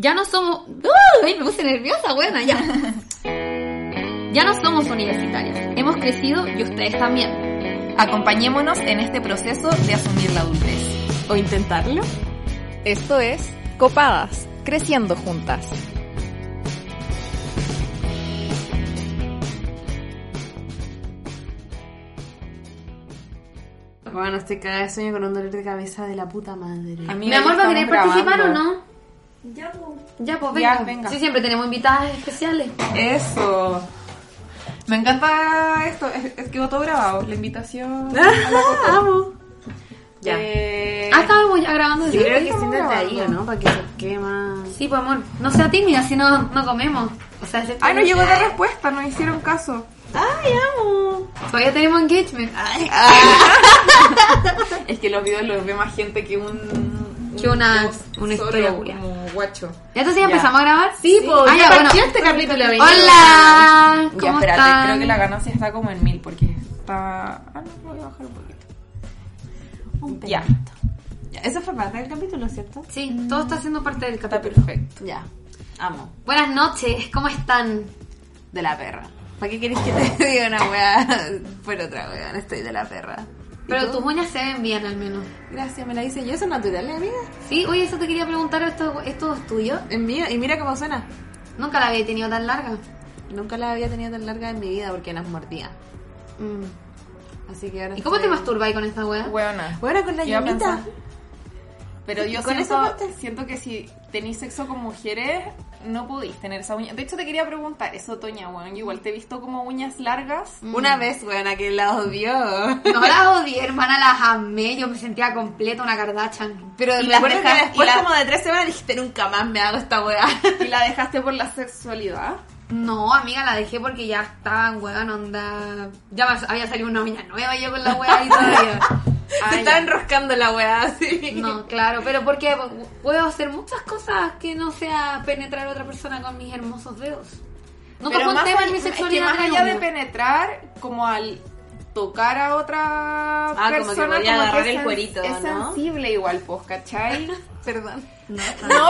Ya no somos... ¡Ay, me puse nerviosa, buena, ya. Ya no somos universitarios. Hemos crecido y ustedes también. Acompañémonos en este proceso de asumir la adultez. ¿O intentarlo? Esto es Copadas, creciendo juntas. Bueno, estoy cagada de sueño con un dolor de cabeza de la puta madre. Mi amor, ¿va a querer participar o no? Ya, pues. Ya, pues Ya, venga. venga. Sí, siempre tenemos invitadas especiales. Eso. Me encanta esto. Es, es que todo grabado. La invitación. a la Coco. Amo. Ya. Eh, Ah, estábamos ya grabando. Yo ¿sí? creo que siéntate ahí, grabando. ¿o no? Para que se quema. Sí, pues amor. No sea tímida, si no, no comemos. O sea, es Ay, no llegó la respuesta. No hicieron caso. ¡Ay, amo! Todavía tenemos engagement. Es que los videos los ve más gente que un. Que una- un una historia. Como guacho. ¿Ya entonces ya empezamos a grabar? Sí, pues. Ah, ya bueno. este capítulo. Hola. ¿Cómo Ya, espérate. están? Creo que la ganancia está como en mil porque está. Ah, no, voy a bajar un poquito. Un Ya. Ya, Eso fue parte del capítulo, ¿cierto? Sí, todo está siendo parte del Está capítulo. perfecto. Ya. Amo. Buenas noches, ¿cómo están? De la perra. ¿Para qué querés que te diga una weá por otra weá? Estoy de la perra. ¿Y Pero tú? tus uñas se ven bien al menos. Gracias, me la hice yo. ¿Eso es natural, amiga? Sí, oye, eso te quería preguntar, ¿esto, esto es tuyo? Es mío. Y mira cómo suena. Nunca la había tenido tan larga. Nunca la había tenido tan larga en mi vida porque las mordía. Mm. Así que ahora ¿Y cómo te masturbáis con esta wea? Buena. Bueno, con la llamita. Pero yo Con siento, siento que si tenéis sexo con mujeres, no podéis tener esa uña. De hecho, te quería preguntar eso, Toña, weón. Yo igual te he visto como uñas largas. Una vez, weona, que la odió. No las odié, hermana, las amé. Yo me sentía completa una Kardashian. Pero Y me que después y la- como de tres semanas dijiste nunca más me hago esta weá. Y la dejaste por la sexualidad. No, amiga, la dejé porque ya estaban, weón, onda... Ya me había salido una uña nueva yo con la wea y todavía. Ah, Se estaba enroscando la weá así. No, claro, pero porque puedo hacer muchas cosas que no sea penetrar a otra persona con mis hermosos dedos. Nunca Pero más tema en mi es que sexualidad. más allá de penetrar, como al tocar a otra Ah, como que persona, podía como agarrar que el cuerito, Es ¿no? sensible igual, pues, ¿cachai? Perdón. No,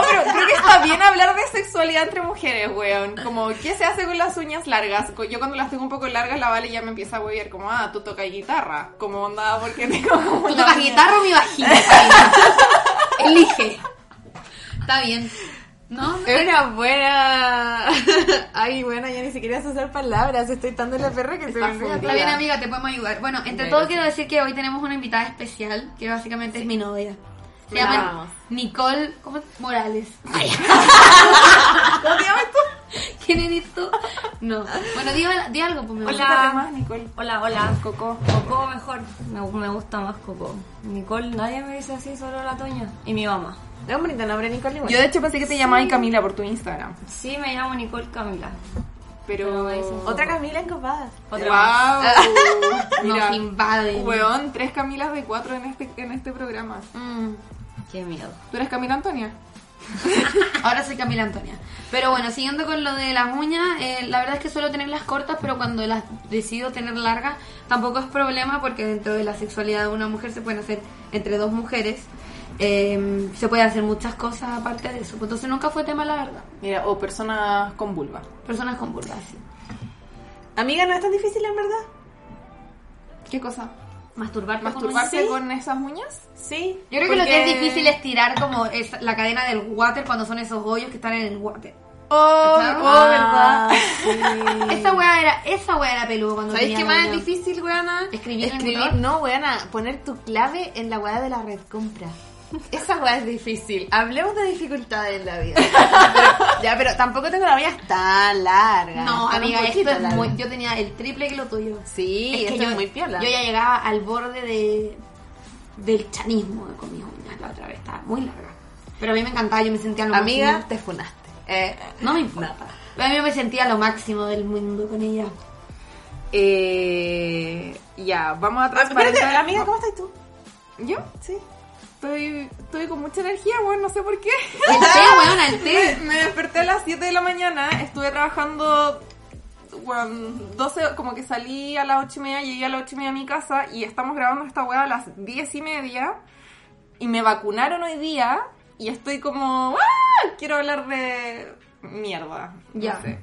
pero creo que está bien hablar de sexualidad entre mujeres, weón. Como, ¿qué se hace con las uñas largas? Yo cuando las tengo un poco largas, la Vale ya me empieza a huevear como, ah, tú tocas guitarra. Como onda, porque tengo ¿Tú tocas guitarra o mi vagina? Elige. Está bien. ¿No? Es una buena. Ay, bueno, ya ni siquiera sé usar palabras. Estoy tan de la perra que se me. Está bien, amiga, te podemos ayudar. Bueno, entre todo quiero decir que hoy tenemos una invitada especial, que básicamente es mi novia. Se La llama. Nicole ¿cómo? Morales. ¿Cómo te llamas tú? ¿Quién eres tú? No. Bueno, di, di algo, pues me Cuéntate más, Nicole. Hola, hola. Coco. Coco mejor. Me, me gusta más Coco. Nicole, nadie me dice así, solo la Toña. Y mi mamá. Es un bonito nombre, Nicole. igual. Yo de hecho pensé que te llamabas Camila por tu Instagram. Sí, me llamo Nicole Camila. Pero... dicen- Otra Camila en copadas. Otra más. ¡Wow! Mira, Nos invaden. weón, tres Camilas de cuatro en este, en este programa. Mm. Qué miedo. ¿Tú eres Camila Antonia? Ahora soy Camila Antonia. Pero bueno, siguiendo con lo de las uñas, eh, la verdad es que suelo tenerlas cortas, pero cuando las decido tener largas, tampoco es problema porque dentro de la sexualidad de una mujer se pueden hacer entre dos mujeres. Eh, se puede hacer muchas cosas aparte de eso. Entonces nunca fue tema, la verdad. Mira, o personas con vulva. Personas con vulva, sí. Amiga, no es tan difícil en verdad. ¿Qué cosa? Masturbarte con ¿Masturbarse con esas uñas? Sí. Yo creo que lo que es difícil es tirar como es la cadena del water cuando son esos hoyos que están en el water. Oh, oh, ¿verdad? sí. Esa weá era, esa weá era peludo cuando ¿Sabéis qué más es difícil, weana? Escribir en el Escribir, motor. no, weana, poner tu clave en la weá de la red compra. Esa weá es difícil. Hablemos de dificultades en la vida. Pero- ya, pero tampoco tengo la uñas tan larga. No, amiga, esto es muy. Yo tenía el triple que lo tuyo. Sí, Es que esto yo, es muy piola. Yo ya llegaba al borde de del chanismo con mis uñas la otra vez. Estaba muy larga. Pero a mí me encantaba, yo me sentía lo Amiga, máximo. te funaste. Eh, No me importa. Pero a mí me sentía lo máximo del mundo con ella. Eh, ya, vamos a espérate, transparentar. amiga, ¿cómo estás tú? ¿Yo? Sí. Estoy, estoy con mucha energía, bueno, no sé por qué. El té, weona, el té. Me desperté a las 7 de la mañana, estuve trabajando, bueno, 12, como que salí a las 8 y media, llegué a las 8 y media a mi casa y estamos grabando esta weá a las 10 y media y me vacunaron hoy día y estoy como, ¡ah! Quiero hablar de mierda. no Ya. sé.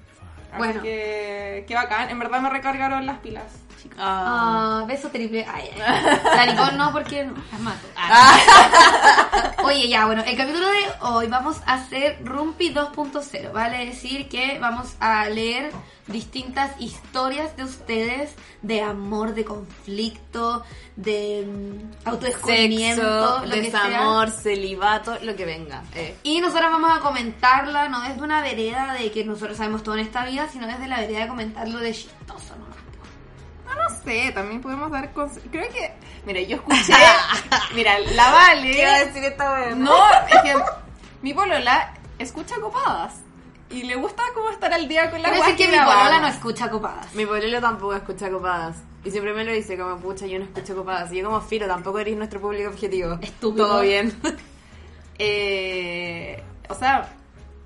Así Bueno. que, qué bacán, en verdad me recargaron las pilas, chicas. Ah, beso triple. Ay, ay. La Nicole no, porque no, las mato. Ah. Oye, ya, bueno, el capítulo de hoy vamos a hacer Rumpi 2.0. Vale decir que vamos a leer distintas historias de ustedes de amor, de conflicto, de mm, autodescubrimiento, sea. desamor, celibato, lo que venga. Eh. Y nosotros vamos a comentarla, no desde una vereda de que nosotros sabemos todo en esta vida, sino desde la vereda de comentarlo de chistoso nomás. No, no sé, también podemos dar conse- Creo que, mira, yo escuché, mira, la Vale... ¿Qué iba a decir esta wea? No, es que mi polola escucha copadas y le gusta como estar al día con la weas decir que mi polola no escucha copadas. Mi pololo tampoco escucha copadas. Y siempre me lo dice como, pucha, yo no escucho copadas. Y yo como, Firo, tampoco eres nuestro público objetivo. Estúpido. Todo bien. Eh, o sea,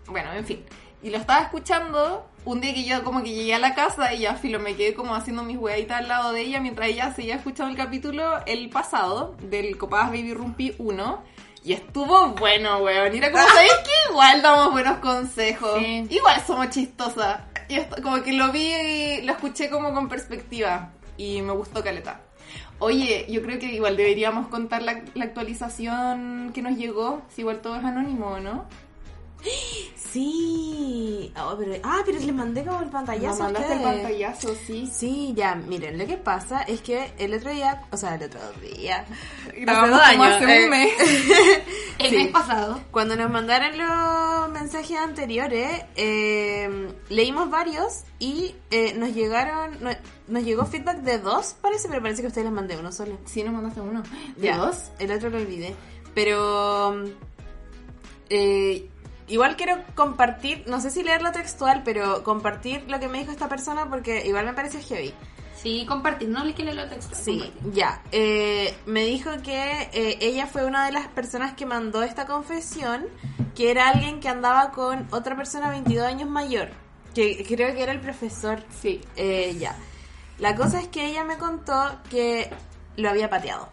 bueno, en fin. Y lo estaba escuchando un día que yo como que llegué a la casa y ya filo me quedé como haciendo mis hueaditas al lado de ella mientras ella seguía escuchando el capítulo el pasado del Copadas Baby Rumpy 1 y estuvo bueno, weón. Y era como, ¿sabéis que igual damos buenos consejos? Sí. Igual somos chistosas. Y esto- como que lo vi y lo escuché como con perspectiva y me gustó caleta. Oye, yo creo que igual deberíamos contar la, la actualización que nos llegó, si igual todo es anónimo, ¿no? Sí. Oh, pero, ah, pero les mandé como el pantallazo. Mandaste el pantallazo, sí. Sí, ya, miren, lo que pasa es que el otro día, o sea, el otro día, Grabamos hace como dos hace años, un eh, mes. El Sí. mes pasado. Cuando nos mandaron los mensajes anteriores, eh, leímos varios y eh, nos llegaron, no- nos llegó feedback de dos, parece, pero parece que ustedes les mandé uno solo. Sí, nos mandaste uno. ¿De Ya, dos? El otro lo olvidé. Pero eh, igual quiero compartir, no sé si leerlo textual, pero compartir lo que me dijo esta persona porque igual me parece heavy. Sí, compartir, no le quiero lo texto. Sí, ya. Eh, me dijo que eh, ella fue una de las personas que mandó esta confesión, que era alguien que andaba con otra persona 22 años mayor, que creo que era el profesor. Sí. Eh, ya. La cosa es que ella me contó que lo había pateado.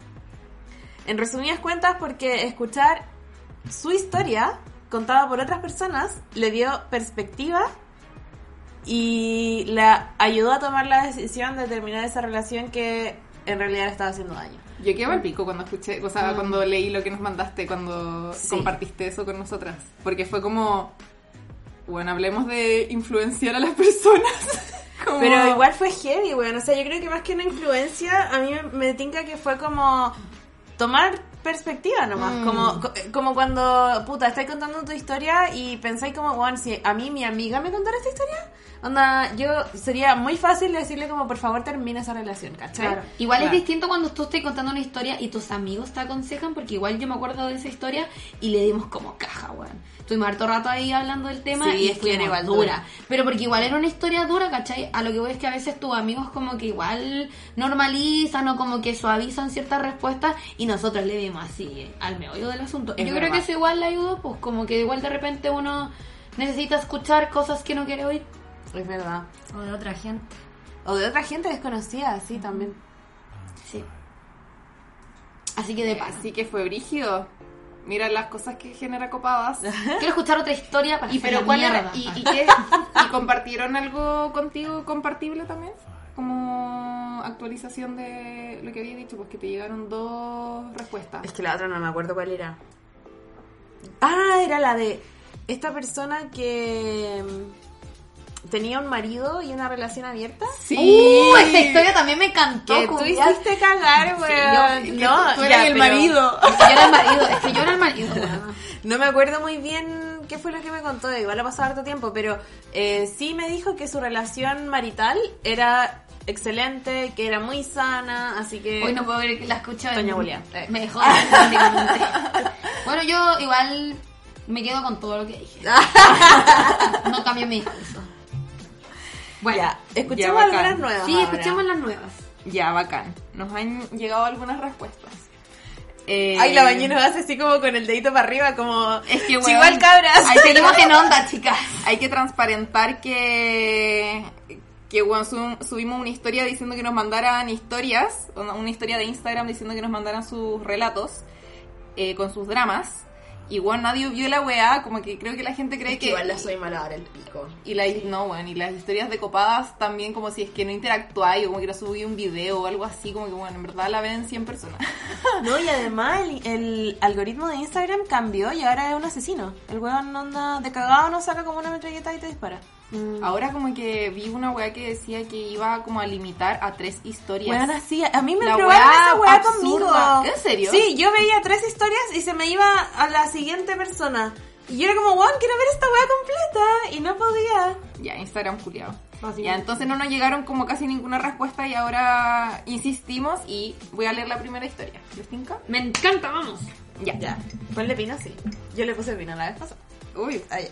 En resumidas cuentas, porque escuchar su historia contada por otras personas le dio perspectiva y la ayudó a tomar la decisión de terminar esa relación que en realidad le estaba haciendo daño. Yo quedé al pico cuando escuché, o sea, cuando leí lo que nos mandaste, cuando Sí. compartiste eso con nosotras. Porque fue como, bueno, hablemos de influenciar a las personas. Como- Pero igual fue heavy, weón. O sea, yo creo que más que una influencia, a mí me, me tinca que fue como tomar perspectiva nomás. Mm. Como, co- como cuando, puta, estáis contando tu historia y pensáis como, weón, si a mí mi amiga me contara esta historia, onda, yo sería muy fácil decirle como, por favor, termina esa relación, ¿cachai? Claro. Igual Claro. es distinto cuando tú estás contando una historia y tus amigos te aconsejan, porque igual yo me acuerdo de esa historia y le dimos como caja, weón. Estuvimos harto rato ahí hablando del tema Sí, y es que era igual dura. dura. Pero porque igual era una historia dura, ¿cachai? A lo que voy es que a veces tus amigos como que igual normalizan o como que suavizan ciertas respuestas y nosotros le dimos así al meollo del asunto. Es yo creo que eso igual le ayudó, pues como que igual de repente uno necesita escuchar cosas que no quiere oír. Es verdad. O de otra gente. O de otra gente desconocida, sí, también. Sí. Así que de paso. Así que fue brígido. Mira las cosas que genera copadas. Quiero escuchar otra historia para Y pero la cuál era y, y qué y compartieron algo contigo compartible también como actualización de lo que había dicho pues que te llegaron dos respuestas. Es que la otra no me acuerdo cuál era. Ah, era la de esta persona que tenía un marido y una relación abierta. Sí. Uh, esta historia también me encantó. Que tú hiciste cagar, weón. que no, tú- tú ya, eras el marido. Es que yo era el marido, es que yo era el marido. weón. No me acuerdo muy bien qué fue lo que me contó, igual ha pasado harto tiempo, pero eh, sí me dijo que su relación marital era excelente, que era muy sana, así que... Hoy no puedo creer que la escucho. Doña Julia. Eh. Me dejó. Bueno, yo igual Me quedo con todo lo que dije. no cambio mi discurso. Bueno, ya, escuchemos ya, algunas nuevas. sí, ahora. escuchemos las nuevas. Ya, bacán. Nos han llegado algunas respuestas. Eh, Ay, la nos hace así como con el dedito para arriba, como. Es que, weón, Chihuahua cabras. que- Seguimos en onda, chicas. Hay que transparentar que que bueno, sub- subimos una historia diciendo que nos mandaran historias, una una historia de Instagram diciendo que nos mandaran sus relatos eh, con sus dramas. Bueno, nadie vio la weá, como que creo que la gente cree que... Igual la soy mala ahora el pico. Y la, no, bueno, y las historias de copadas también como si es que no interactuáis o como que no subí un video o algo así, como que bueno, en verdad la ven 100 personas. No, y además el, el algoritmo de Instagram cambió y ahora es un asesino. El weón anda de cagado, no saca como una metralleta y te dispara. Ahora como que vi una weá que decía que iba como a limitar a tres historias. Weón, así, a mí me La probaron weá esa weá absurda. conmigo. ¿En serio? Sí, yo veía tres historias y se me iba a la siguiente persona. Y yo era como, weón, quiero ver esta weá completa. Y no podía. Ya, Instagram culiado. Así Ya, es. entonces no nos llegaron como casi ninguna respuesta y ahora insistimos y voy a leer la primera historia. ¿Les tinca? Me encanta, vamos. Ya. Ya, ponle pino, sí. Yo le puse pino la vez pasada. Uy, Ay,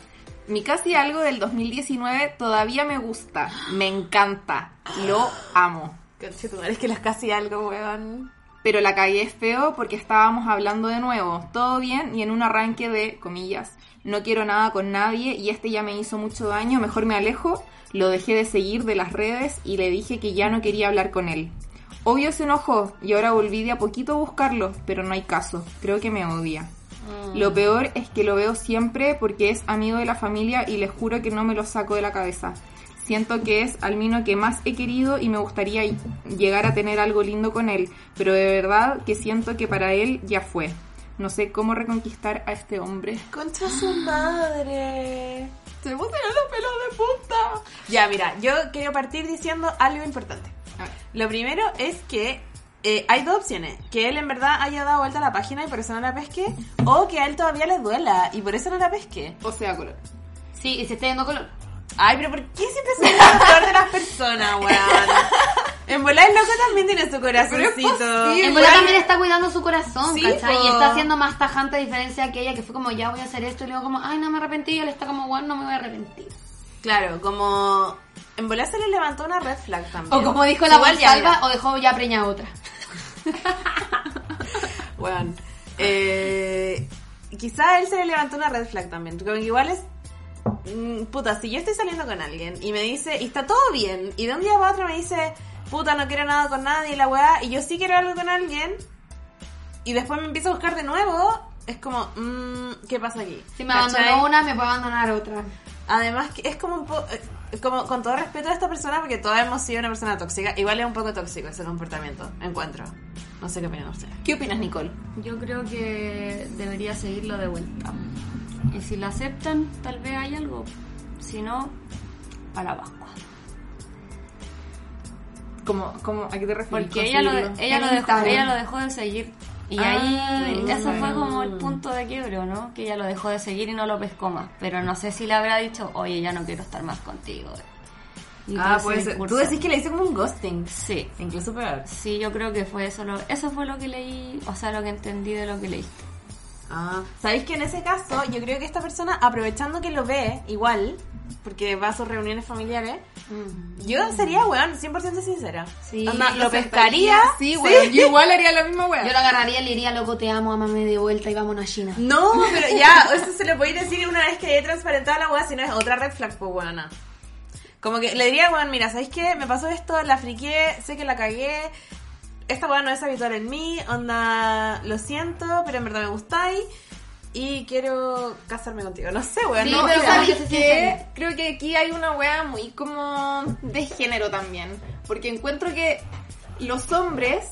mi casi algo del 2019 todavía me gusta, me encanta, lo amo. es que las casi algo, weón. Pero la cagué feo porque estábamos hablando de nuevo, todo bien y en un arranque de, comillas, no quiero nada con nadie y este ya me hizo mucho daño, mejor me alejo, lo dejé de seguir de las redes y le dije que ya no quería hablar con él. Obvio se enojó y ahora volví de a poquito a buscarlo, pero no hay caso, creo que me odia. Lo peor es que lo veo siempre porque es amigo de la familia y les juro que no me lo saco de la cabeza. Siento que es al mino que más he querido y me gustaría llegar a tener algo lindo con él, pero de verdad que siento que para él ya fue. No sé cómo reconquistar a este hombre. Concha su madre. Se me los pelos de punta. Ya, mira, yo quiero partir diciendo algo importante. Lo primero es que eh, hay dos opciones. Que él en verdad haya dado vuelta a la página y por eso no la pesque. O que a él todavía le duela y por eso no la pesque. O sea, color. Sí, y se está yendo color. Ay, pero ¿por qué siempre son lo peor de las personas, weón? En volar el loco también tiene su corazoncito. En verdad también está cuidando su corazón, Sí, ¿cachai? po. Y está haciendo más tajante a diferencia que ella, que fue como, ya voy a hacer esto, y luego como, ay, no me arrepentí, y él está como, bueno, no me voy a arrepentir. Claro, como... En volar se le levantó una red flag también. O como dijo la Igual mira. o dejó ya preñada otra. Weón. Eh, quizá él se le levantó una red flag también. Como que igual es. mm, Puta, si yo estoy saliendo con alguien y me dice, y está todo bien, y de un día para otro me dice, puta, no quiero nada con nadie, y la weá, y yo sí quiero algo con alguien, y después me empiezo a buscar de nuevo, es como, mm, ¿qué pasa aquí? Si me ¿Cachai? abandonó una, me puede abandonar otra. Además, que es como un poco. Como con todo respeto a esta persona, porque todos hemos sido una persona tóxica, igual es un poco tóxico ese comportamiento, encuentro. No sé qué opinan ustedes. ¿Qué opinas, Nicole? Yo creo que debería seguirlo de vuelta. Y si lo aceptan, tal vez hay algo. Si no, a la Pascua. ¿Cómo, cómo, ¿A qué te refieres? Porque ella lo, ella, lo dejó, ella lo dejó de seguir. Y Ah, ahí, eso fue como el punto de quiebre, ¿no? Que ella lo dejó de seguir y no lo pescó más. Pero no sé si le habrá dicho, oye, ya no quiero estar más contigo. Y Ah, pues tú decís que le hice como un ghosting. Sí. Incluso peor. Sí, yo creo que fue eso. Lo, eso fue lo que leí, o sea, lo que entendí de lo que leíste. Ah, ¿sabéis que en ese caso yo creo que esta persona, aprovechando que lo ve igual, porque va a sus reuniones familiares, yo sería, weón, 100% sincera. Sí, lo lo pescaría. Sí, güey. Yo igual haría la misma weá. Yo lo agarraría y le diría, loco, te amo, amame de vuelta y vámonos a China. No, pero ya, eso se lo podéis decir una vez que haya transparentado la weá, si no es otra red flag, pues weona. Como que le diría, weón, mira, ¿sabéis qué? Me pasó esto, la friqué, sé que la cagué. Esta weá no es habitual en mí, onda, lo siento, pero en verdad me gustáis. Y quiero casarme contigo. No sé, weón. Sí, no. Creo que aquí hay una wea muy como de género también. Porque encuentro que los hombres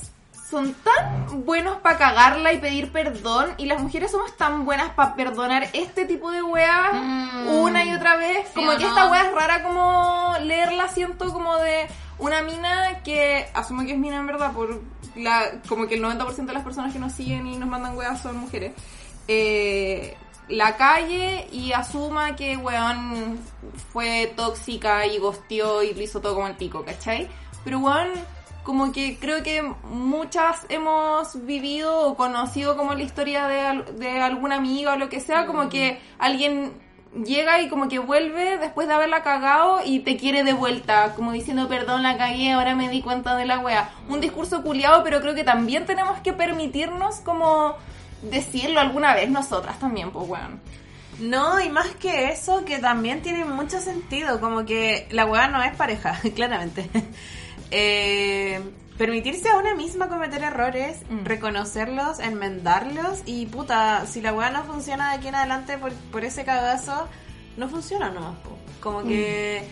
son tan buenos para cagarla y pedir perdón y las mujeres somos tan buenas para perdonar este tipo de weas Mm. una y otra vez. Como ¿Sí o que no? esta wea es rara como leerla, siento como de una mina que asumo que es mina en verdad por la como que el 90% de las personas que nos siguen y nos mandan weas son mujeres. Eh, la calle y asuma que weón fue tóxica y gosteó y lo todo como el pico, ¿cachai? Pero weón, como que creo que muchas hemos vivido o conocido como la historia de, de alguna amiga o lo que sea, como que alguien llega y como que vuelve después de haberla cagado y te quiere de vuelta, como diciendo perdón, la cagué, ahora me di cuenta de la wea. Un discurso culiado, pero creo que también tenemos que permitirnos como decirlo alguna vez nosotras también, pues weón. No, y más que eso, que también tiene mucho sentido, como que la weá no es pareja, claramente. Eh, permitirse a una misma cometer errores, Mm. reconocerlos, enmendarlos y puta, si la weá no funciona de aquí en adelante por, por ese cagazo, no funciona nomás. po. Como que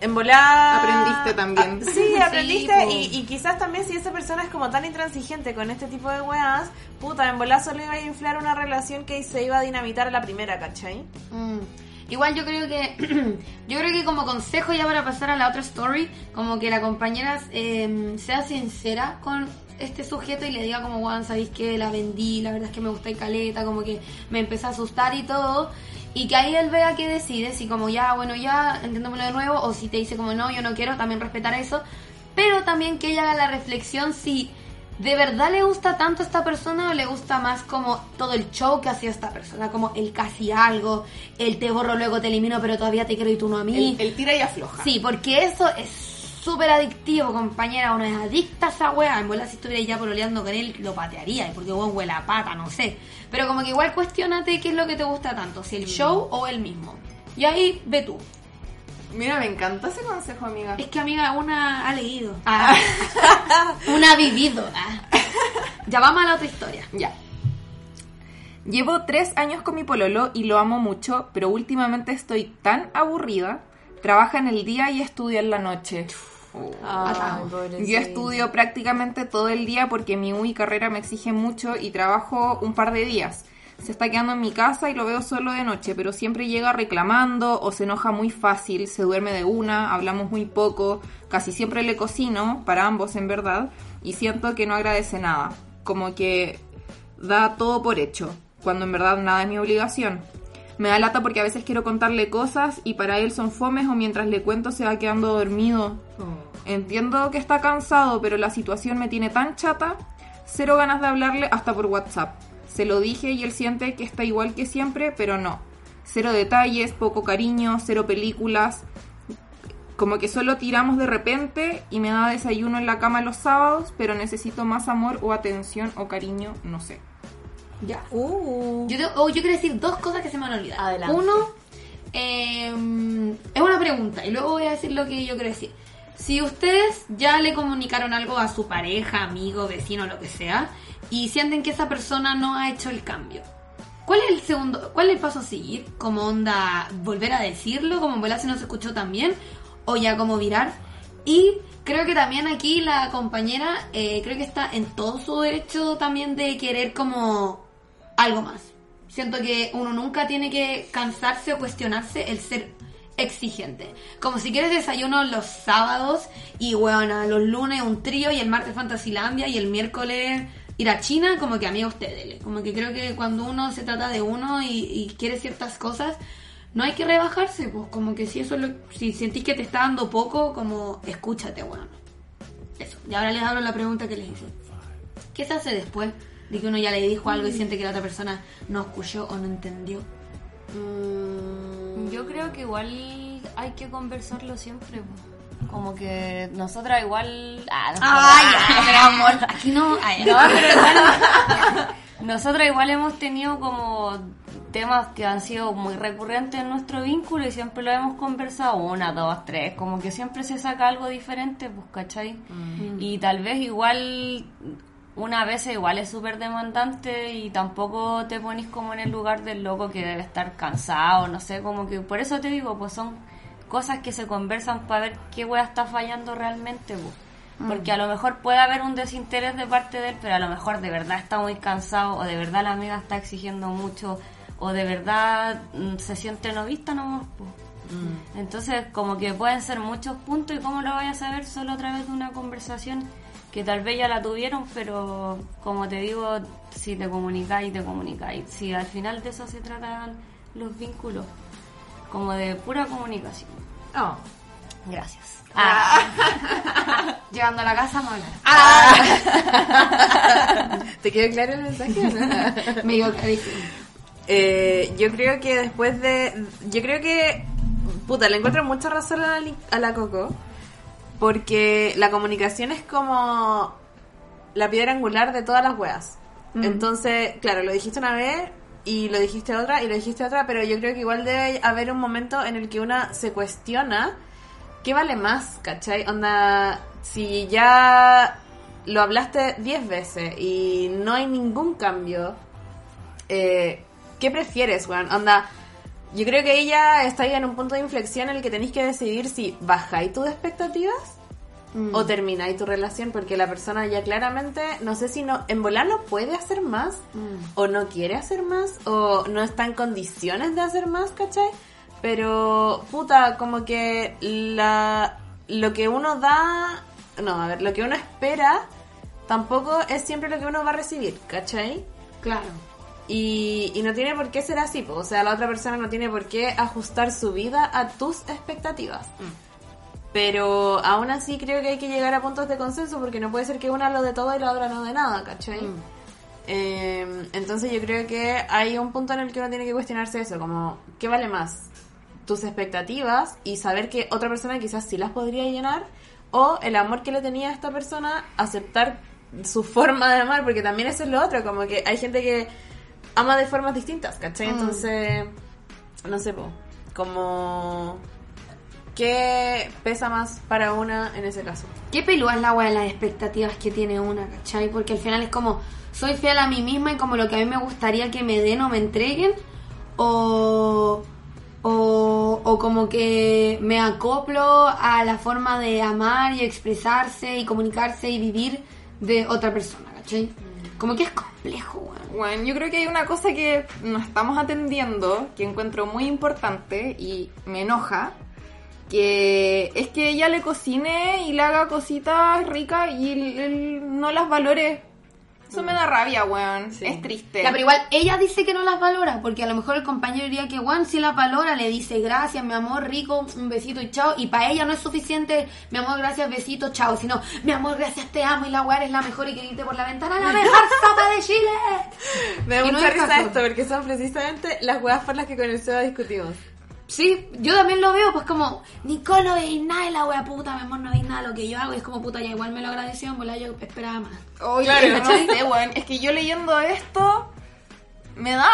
en volar... Aprendiste también. Ah, sí, aprendiste y, y quizás también si esa persona es como tan intransigente con este tipo de weas, puta, en volar solo iba a inflar una relación que se iba a dinamitar a la primera, ¿cachai? Mm. Igual yo creo que yo creo que como consejo ya para pasar a la otra story, como que la compañera eh, sea sincera con este sujeto y le diga como, Juan, ¿sabéis que la vendí? La verdad es que me gusta y caleta, como que me empecé a asustar y todo. Y que ahí él vea que decide, si como ya, bueno, ya, entiéndomelo de nuevo, o si te dice como no, yo no quiero, también respetar eso. Pero también que ella haga la reflexión si de verdad le gusta tanto a esta persona o le gusta más como todo el show que hacía esta persona, como el casi algo, el te borro luego te elimino pero todavía te quiero y tú no a mí. El, el tira y afloja. Sí, porque eso es súper adictivo, compañera. Uno es adicta a esa wea. En bola, si estuviera ya pololeando con él, lo patearía. Porque weón huele a pata, no sé. Pero como que igual cuestionate qué es lo que te gusta tanto. Si el show o el mismo. Y ahí ve tú. Mira, me encanta ese consejo, amiga. Es que amiga, una ha leído. Ah. una ha vivido. Ah. Ya vamos a la otra historia. Ya. Llevo tres años con mi pololo y lo amo mucho, pero últimamente estoy tan aburrida. Trabaja en el día y estudia en la noche. Yo estudio prácticamente todo el día porque mi UI carrera me exige mucho y trabajo un par de días. Se está quedando en mi casa y lo veo solo de noche, pero siempre llega reclamando o se enoja muy fácil, se duerme de una, hablamos muy poco, casi siempre le cocino, para ambos en verdad, y siento que no agradece nada, como que da todo por hecho, cuando en verdad nada es mi obligación. Me da lata porque a veces quiero contarle cosas y para él son fomes o mientras le cuento se va quedando dormido. Entiendo que está cansado, pero la situación me tiene tan chata, cero ganas de hablarle hasta por WhatsApp. Se lo dije y él siente que está igual que siempre, pero no. Cero detalles, poco cariño, cero películas. Como que solo tiramos de repente y me da desayuno en la cama los sábados, pero necesito más amor o atención o cariño, no sé. Ya. Uh. Yo, te- oh, yo quiero decir dos cosas que se me han olvidado. Adelante. Uno, eh, es una pregunta y luego voy a decir lo que yo quiero decir. Si ustedes ya le comunicaron algo a su pareja, amigo, vecino, lo que sea, y sienten que esa persona no ha hecho el cambio, ¿cuál es el segundo, cuál es el paso a seguir? ¿Como onda volver a decirlo? ¿Como en si no se escuchó tan bien? ¿O ya como virar? Y creo que también aquí la compañera eh, creo que está en todo su derecho también de querer como algo más. Siento que uno nunca tiene que cansarse o cuestionarse el ser exigente. Como si quieres desayuno los sábados y bueno, los lunes un trío y el martes Fantasylandia y el miércoles ir a China, como que amigo usted Como que creo que cuando uno se trata de uno y, y quiere ciertas cosas, no hay que rebajarse, pues como que si eso es lo, si sentís que te está dando poco, como escúchate, bueno. Eso. Y ahora les hablo la pregunta que les hice. ¿Qué se hace después de que uno ya le dijo algo y siente que la otra persona no escuchó o no entendió? Mm, Yo creo que igual hay que conversarlo siempre. po. Como que nosotras igual... Ah, no, Ay, ya, pero amor, aquí no. ay, No, pero igual, nosotros igual hemos tenido como temas que han sido muy recurrentes en nuestro vínculo y siempre lo hemos conversado una, dos, tres, como que siempre se saca algo diferente, pues, ¿cachai? Y tal vez igual una vez igual es súper demandante y tampoco te pones como en el lugar del loco que debe estar cansado, no sé, como que por eso te digo, pues son cosas que se conversan para ver qué wea está fallando realmente, pues. Porque a lo mejor puede haber un desinterés de parte de él, pero a lo mejor de verdad está muy cansado, o de verdad la amiga está exigiendo mucho, o de verdad mm, se siente no vista nomás. po. Entonces, como que pueden ser muchos puntos, y cómo lo vayas a saber solo a través de una conversación que tal vez ya la tuvieron, pero como te digo, si te comunicáis, te comunicáis. Si al final de eso se tratan los vínculos, como de pura comunicación. Oh. Gracias. Llegando a la casa, me hablar. ¿Te quedó claro el mensaje no? Me digo. Eh, yo creo que después de. Yo creo que. Puta, le encuentro mucha razón a la, Li- a la Coco. Porque la comunicación es como. La piedra angular de todas las weas. Entonces, claro, lo dijiste una vez y lo dijiste otra y lo dijiste otra, pero yo creo que igual debe haber un momento en el que una se cuestiona qué vale más, ¿cachai? Onda, si ya lo hablaste 10 veces y no hay ningún cambio, eh, ¿qué prefieres, weón? Onda, yo creo que ella está ahí en un punto de inflexión en el que tenéis que decidir si bajáis tus expectativas o termináis tu relación, porque la persona ya claramente, no sé si no, en volar no puede hacer más, o no quiere hacer más, o no está en condiciones de hacer más, ¿cachai? Pero, puta, como que la, lo que uno da, no, a ver, lo que uno espera tampoco es siempre lo que uno va a recibir, ¿cachai? Claro. Y, y no tiene por qué ser así, po. o sea, la otra persona no tiene por qué ajustar su vida a tus expectativas. Pero aún así creo que hay que llegar a puntos de consenso porque no puede ser que una lo de todo y la otra no de nada, ¿cachai? Eh, entonces yo creo que hay un punto en el que uno tiene que cuestionarse eso, como, ¿qué vale más? Tus expectativas y saber que otra persona quizás sí las podría llenar o el amor que le tenía a esta persona, aceptar su forma de amar, porque también eso es lo otro, como que hay gente que ama de formas distintas, ¿cachai? Entonces, no sé, como... ¿Qué pesa más para una en ese caso? Qué pelúa es la wea de las expectativas que tiene una, ¿cachai? Porque al final es como, soy fiel a mí misma y como lo que a mí me gustaría que me den o me entreguen, o, o, o como que me acoplo a la forma de amar y expresarse y comunicarse y vivir de otra persona, ¿cachai? Como que es complejo, weón. Bueno, yo creo que hay una cosa que no estamos atendiendo, que encuentro muy importante y me enoja, que es que ella le cocine y le haga cositas ricas y él, él no las valore. Eso me da rabia, weón. Sí. Es triste. Ya, pero igual ella dice que no las valora, porque a lo mejor el compañero diría que Juan si las valora, le dice gracias, mi amor, rico, un besito y chao. Y para ella no es suficiente, mi amor, gracias, besito, chao. Sino, mi amor, gracias, te amo y la weá es la mejor y que grite por la ventana, la mejor sopa de Chile. Me da Y no mucha es risa caso. esto, porque son precisamente las weas por las que con el discutimos. Sí, yo también lo veo, pues como, Nicole, no veis nada de la wea puta, mi amor, no veis nada de lo que yo hago. Y es como, puta, ya igual me lo agradeció, en volar yo esperaba más. Oye, Claro, no. Es que yo leyendo esto me da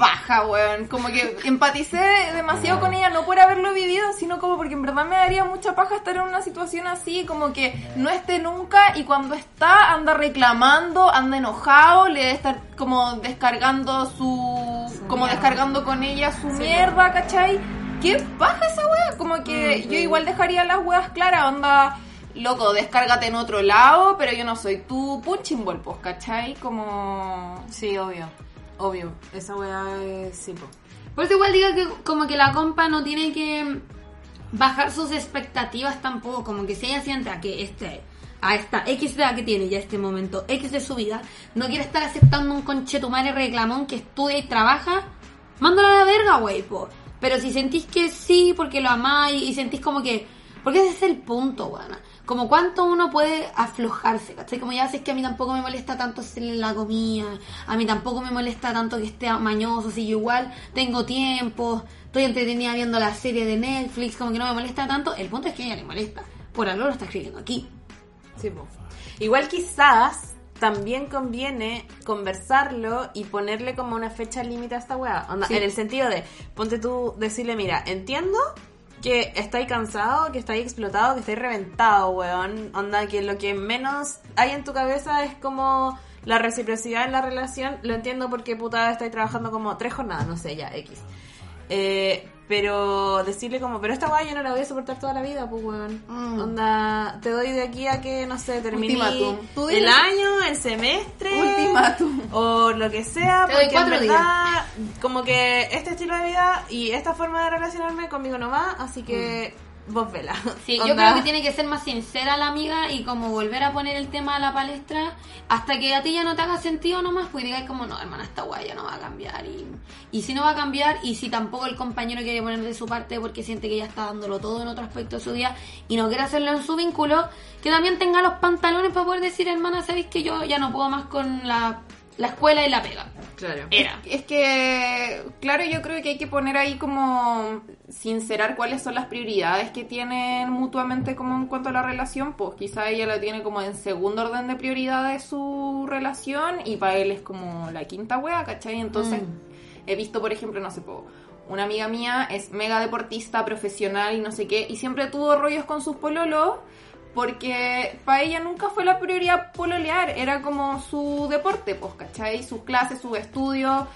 paja, weón. Como que empaticé demasiado con ella, no por haberlo vivido, sino como porque en verdad me daría mucha paja estar en una situación así, como que no esté nunca y cuando está anda reclamando, anda enojado, le debe estar como descargando su... como descargando con ella su mierda, ¿cachai? ¿Qué paja esa wea? Como que yo igual dejaría las weas claras, onda... Loco, descárgate en otro lado, pero yo no soy tu punching ball, pues, ¿cachai? Como... Sí, obvio. Obvio. Esa wea es... Sí, po. Por eso igual digo que como que la compa no tiene que bajar sus expectativas tampoco, como que si ella siente a que este a esta X edad que tiene ya este momento, X de su vida, no quiere estar aceptando un conchetumare reclamón que estudia y trabaja, mándalo a la verga, wey, po. Pero si sentís que sí, porque lo amáis y sentís como que... Porque ese es el punto, weón. Como cuánto uno puede aflojarse, ¿cachai? Como ya sé es que a mí tampoco me molesta tanto hacerle la comida, a mí tampoco me molesta tanto que esté mañoso, si yo igual tengo tiempo, estoy entretenida viendo la serie de Netflix, como que no me molesta tanto. El punto es que a ella le molesta. Por algo lo está escribiendo aquí. Sí, po. Igual quizás también conviene conversarlo y ponerle como una fecha límite a esta weá. Onda, Sí. En el sentido de, ponte tú, decirle, mira, entiendo que estáis cansado, que estáis explotado, que estáis reventado, weón. Onda, que lo que menos hay en tu cabeza es como la reciprocidad en la relación. Lo entiendo porque puta estáis trabajando como tres jornadas, no sé, ya, X. Eh, pero decirle como, pero esta weá yo no la voy a soportar toda la vida, pues weón. Mm. Onda, te doy de aquí a que, no sé, termine el año, el semestre. Ultimátum. O lo que sea, Te porque en verdad, como que este estilo de vida y esta forma de relacionarme conmigo no va, así que vos vela. Sí, yo creo que tiene que ser más sincera la amiga y como volver a poner el tema a la palestra hasta que a ti ya no te haga sentido nomás, pues digas como, no, hermana, esta guay ya no va a cambiar. Y, y si no va a cambiar, y si tampoco el compañero quiere poner de su parte porque siente que ya está dándolo todo en otro aspecto de su día y no quiere hacerlo en su vínculo, que también tenga los pantalones para poder decir, hermana, sabéis que yo ya no puedo más con la, la escuela y la pega. Claro. Era. Es que, claro, yo creo que hay que poner ahí como sincerar cuáles son las prioridades que tienen mutuamente como en cuanto a la relación, pues quizá ella lo tiene como en segundo orden de prioridad de su relación y para él es como la quinta wea, ¿cachai? Entonces, he visto, por ejemplo, no sé, po, una amiga mía es mega deportista, profesional y no sé qué, y siempre tuvo rollos con sus pololos porque para ella nunca fue la prioridad pololear, era como su deporte, pues, ¿cachai? Sus clases, sus estudios,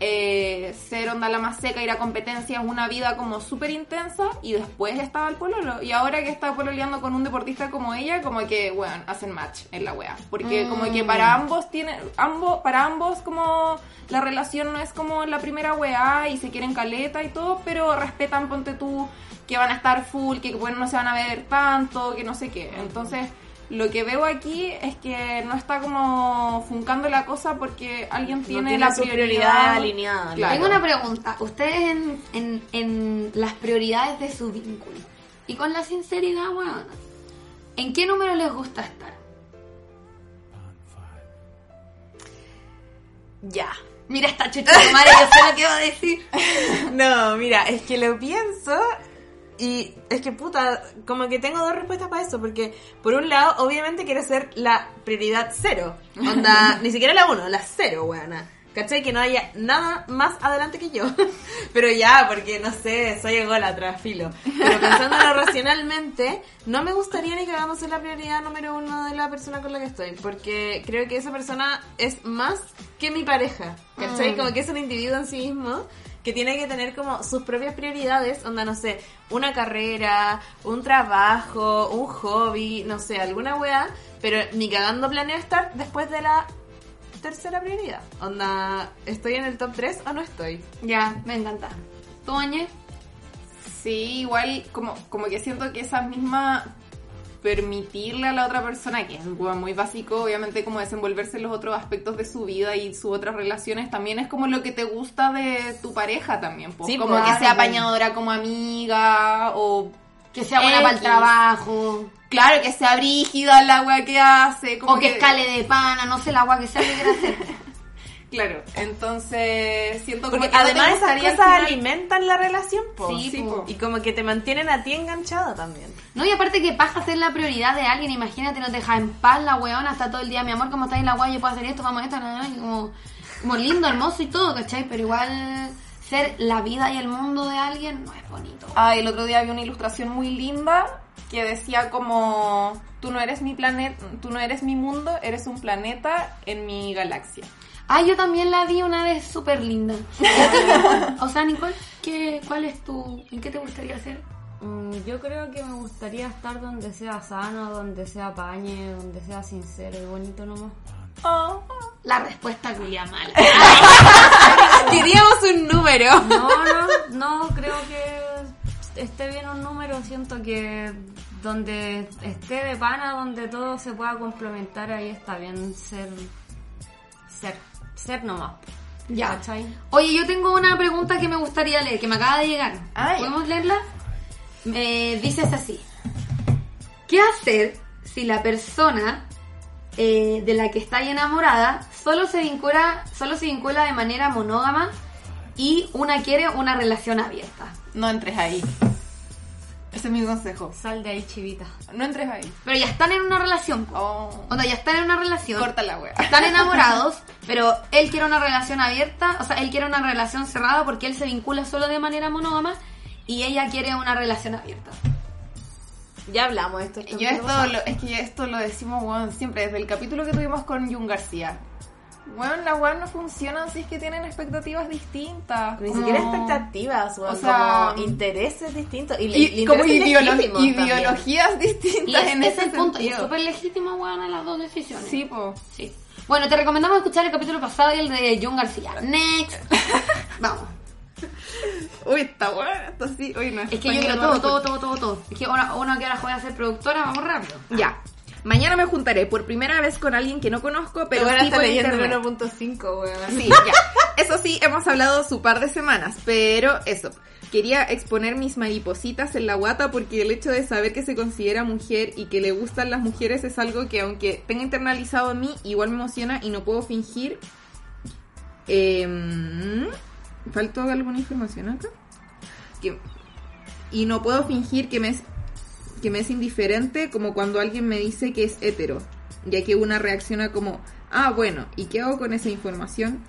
eh, ser onda la más seca, ir a competencias, una vida como súper intensa y después estaba el pololo. Y ahora que está pololeando con un deportista como ella, como que, bueno, hacen match en la wea. Porque como que para ambos tiene, ambos, para ambos como la relación no es como la primera wea y se quieren caleta y todo, pero respetan, ponte tú, que van a estar full, que bueno, no se van a ver tanto, que no sé qué. Entonces, lo que veo aquí es que no está como funcando la cosa porque alguien No tiene, tiene la su prioridad, prioridad alineada. Claro. Tengo una pregunta. Ustedes en, en, en las prioridades de su vínculo y con la sinceridad, weón, ¿en qué número les gusta estar? Ya. Mira esta chucha de madre, yo sé lo que iba a decir. No, mira, es que lo pienso y es que puta, como que tengo dos respuestas para eso, porque por un lado, obviamente quiero ser la prioridad cero. Onda, ni siquiera la uno, la cero, weona. ¿Cachai? Que no haya nada más adelante que yo. Pero ya, porque no sé, soy ególatra, filo. Pero pensándolo racionalmente, no me gustaría ni que hagamos la prioridad número uno de la persona con la que estoy. Porque creo que esa persona es más que mi pareja. ¿Cachai? Como que es un individuo en sí mismo que tiene que tener como sus propias prioridades, onda, no sé, una carrera, un trabajo, un hobby, no sé, alguna weá, pero ni cagando planeo estar después de la tercera prioridad. Onda, ¿estoy en el top 3 o no estoy? Ya, me encanta. ¿Tú, Añe? Sí, igual como, como que siento que esa misma permitirle a la otra persona, que es muy básico, obviamente como desenvolverse en los otros aspectos de su vida y sus otras relaciones, también es como lo que te gusta de tu pareja también, pues. Sí, como pues, que sea claro, pues. apañadora como amiga o... Que sea buena para el trabajo. Claro, que sea brígida en la wea que hace. Como O que escale de pana, no sé, la agua que sea que hacer. Claro, entonces siento como Porque que no te además esas cosas final- alimentan la relación, po. Sí, Sí, po. Y como que te mantienen a ti enganchada también. No, y aparte que paja ser la prioridad de alguien, imagínate, no te deja en paz la weona hasta todo el día, mi amor, ¿cómo estás en la guay? Yo puedo hacer esto, vamos a esto, nada, y como, como lindo, hermoso y todo, ¿cachai? Pero igual ser la vida y el mundo de alguien no es bonito. Ah, el otro día vi una ilustración muy linda que decía como tú no eres mi planeta, tú no eres mi mundo, eres un planeta en mi galaxia. Ah, yo también la vi una vez súper linda. o sea, Nicole, ¿qué, ¿cuál es tu... ¿En qué te gustaría ser? Mm, Yo creo que me gustaría estar donde sea sano, donde sea pañe, donde sea sincero y bonito nomás. La respuesta culia mala. Queríamos un número. No, no, no creo que esté bien un número. Siento que donde esté de pana, donde todo se pueda complementar, ahí está bien ser, ser, ser nomás. Ya. ¿Cachai? Oye, yo tengo una pregunta que me gustaría leer, que me acaba de llegar. Ya. ¿Podemos leerla? Me dices así. ¿Qué hacer si la persona eh, de la que está enamorada solo se vincula, solo se vincula de manera monógama y una quiere una relación abierta? No entres ahí. Ese es mi consejo. Sal de ahí, chivita. No entres ahí. Pero ya están en una relación. po. Oh, O sea, ya están en una relación. corta la wea. Están enamorados, pero él quiere una relación abierta, o sea, él quiere una relación cerrada porque él se vincula solo de manera monógama y ella quiere una relación abierta. Ya hablamos de esto. esto Yo es esto cosa. lo, es que esto lo decimos weón, siempre, desde el capítulo que tuvimos con Jun García. Bueno, las weas no funcionan si es que tienen expectativas distintas. Ni como- siquiera expectativas, weón, O sea, como intereses distintos. Y, Y, y como ideolo- ideologías distintas Y es, en ese punto, y es súper legítimo, weón, a las dos decisiones. Sí, po. Sí. Bueno, te recomendamos escuchar el capítulo pasado y el de John García. Next. Vamos. Uy, está bueno, esto sí. Uy, no, Es que yo quiero todo, todo, todo, todo, todo. Es que uno, uno que ahora juega a ser productora, vamos rápido. Ya. Mañana me juntaré por primera vez con alguien que no conozco, pero Pero sí está por leyendo internet. 1.5, weón. Sí, ya. Eso sí, hemos hablado su par de semanas, pero eso. Quería exponer mis maripositas en la guata porque el hecho de saber que se considera mujer y que le gustan las mujeres es algo que aunque tenga internalizado en mí, igual me emociona y no puedo fingir... Eh, ¿Faltó alguna información acá? Que, y no puedo fingir que me es que me es indiferente como cuando alguien me dice que es hetero, ya que una reacciona como, ah, bueno, ¿y qué hago con esa información?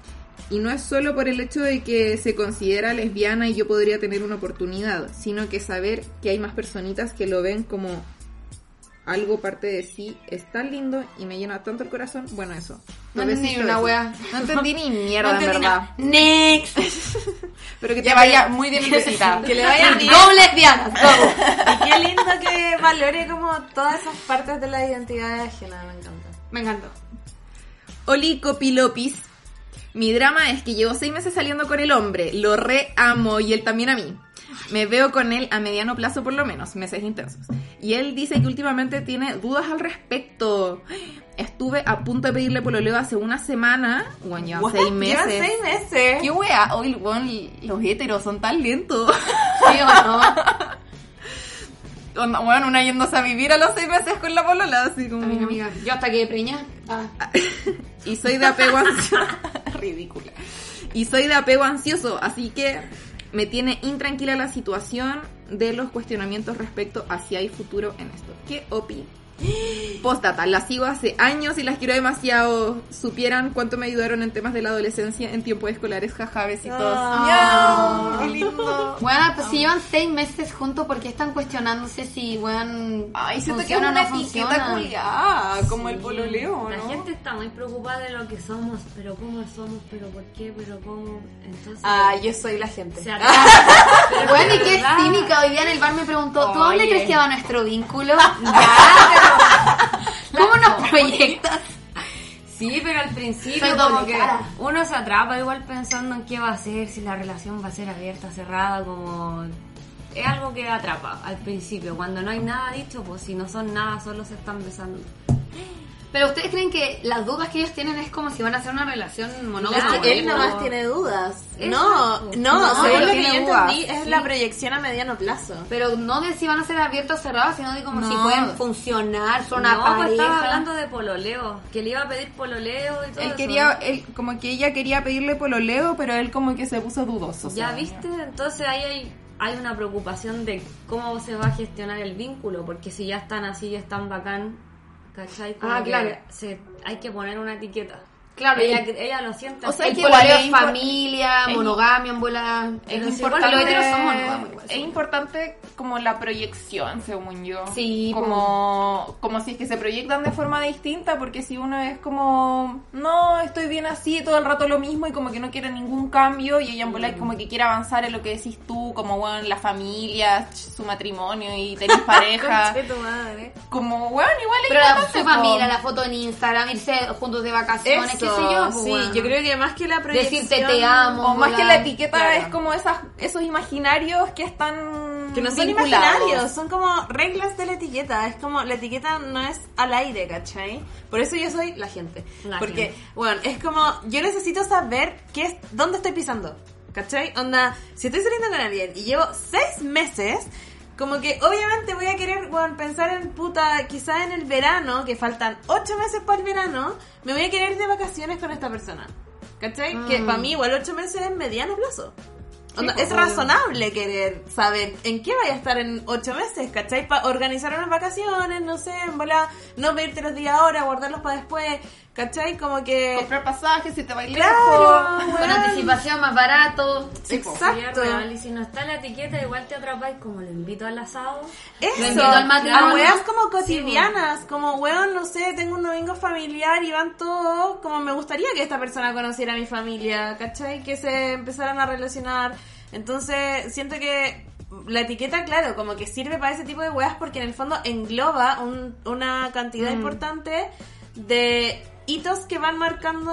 Y no es solo por el hecho de que se considera lesbiana y yo podría tener una oportunidad, sino que saber que hay más personitas que lo ven como algo parte de sí es tan lindo y me llena tanto el corazón. Bueno, eso. No entendí besito una wea. No entendí ni mierda, No en verdad. Next. Pero que te vaya muy bien. Que le vaya bien. Go lesbianas, go. Y qué lindo que valore como todas esas partes de la identidad ajena, me encanta. Me encantó. Oli Copilopis. Mi drama es que llevo seis meses saliendo con el hombre, lo re amo y él también a mí. Me veo con él a mediano plazo por lo menos, meses intensos. Y él dice que últimamente tiene dudas al respecto. Estuve a punto de pedirle pololeo hace una semana. Bueno, What? seis meses. Llevan seis meses. ¿Qué wea? Hoy, weón, los heteros son tan lentos. Sí o no. Bueno, una yéndose a vivir a los seis meses con la polola, así como... Amiga, amiga. Yo hasta que preña. Ah. y soy de apego ansioso. Ridícula. Y soy de apego ansioso, así que me tiene intranquila la situación de los cuestionamientos respecto a si hay futuro en esto. ¿Qué opi? Postdata, las sigo hace años y las quiero demasiado. Supieran cuánto me ayudaron en temas de la adolescencia en tiempos escolares, jaja, besitos. Ah. Miau, ¡Qué lindo! Bueno, pues si llevan seis meses juntos, ¿por qué están cuestionándose si, weón, Ay, siento que es una no etiqueta funciona? culiada, como el Sí, pololeo, La ¿no? gente está muy preocupada de lo que somos, pero cómo somos, pero por qué, pero cómo. Entonces. Ah, yo soy la gente. se atrasa. Pero Bueno, y qué verdad, cínica. Hoy día en el bar me preguntó, ¿tú dónde crees que va nuestro vínculo? ¿Cómo nos proyectas? Sí, pero al principio como que uno se atrapa igual pensando en qué va a ser, si la relación va a ser abierta, cerrada, como es algo que atrapa al principio. Cuando no hay nada dicho, pues si no son nada, solo se están besando. Pero ustedes creen que las dudas que ellos tienen es como si van a hacer una relación monógama. Es que él ¿no? nomás tiene dudas. No, no, No, según él lo que yo entendí, es sí. la proyección a mediano plazo. Pero no de si van a ser abiertos o cerrados, sino de como si No. pueden funcionar, son una no, pareja. pues estaba hablando de pololeo, que le iba a pedir pololeo y todo Él eso, quería, como que ella quería pedirle pololeo, pero él como que se puso dudoso. Ya sea, viste, entonces ahí hay, hay una preocupación de cómo se va a gestionar el vínculo, porque si ya están así, ya están bacán, ¿cachai? Como Ah, que claro. se, hay que poner una etiqueta. Claro, ella, el- ella lo siente O sea, el que igual es familia, monogamia, bola. Es Es importante, igual. es importante como la proyección, según yo. Sí, como, como si es que se proyectan de forma distinta, porque si uno es como, no, estoy bien así, todo el rato lo mismo y como que no quiere ningún cambio y ella bola es como que quiere avanzar en lo que decís tú, como bueno, la familia, su matrimonio y tenés pareja. Tu madre. como, bueno, igual es Pero la, su familia, la foto en Instagram, irse juntos de vacaciones, qué sé yo. pues, sí, bueno. yo creo que más que la proyección... Decirte te amo. O más que la etiqueta Claro. es como esas, esos imaginarios que están Que no son vinculados. imaginarios, son como reglas de la etiqueta. Es como, la etiqueta no es al aire, ¿cachai? Por eso yo soy la gente. La Porque, gente. bueno, es como, yo necesito saber qué es, dónde estoy pisando, ¿cachai? Onda, si estoy saliendo con alguien y llevo seis meses, como que obviamente voy a querer, bueno, pensar en puta, quizá en el verano, que faltan ocho meses para el verano, me voy a querer ir de vacaciones con esta persona. ¿Cachai? Que para mí igual ocho meses es mediano plazo. Onda, es obvio. razonable querer saber en qué vaya a estar en ocho meses, ¿cachai? Para organizar unas vacaciones, no sé, en bola, no pedirte los días ahora, guardarlos para después, ¿cachai? Como que... Comprar pasajes si te va a ir Claro, lejos. Con anticipación más barato. Sí, Exacto. y si no está la etiqueta, igual te atrapáis como lo invito al asado. Eso, Lo invito al matrimonio. a weas como cotidianas, como weón, no sé, tengo un domingo familiar y van todos, como me gustaría que esta persona conociera a mi familia, ¿cachai? Que se empezaran a relacionar. Entonces, siento que la etiqueta, claro, como que sirve para ese tipo de weas porque en el fondo engloba un- una cantidad importante de hitos que van marcando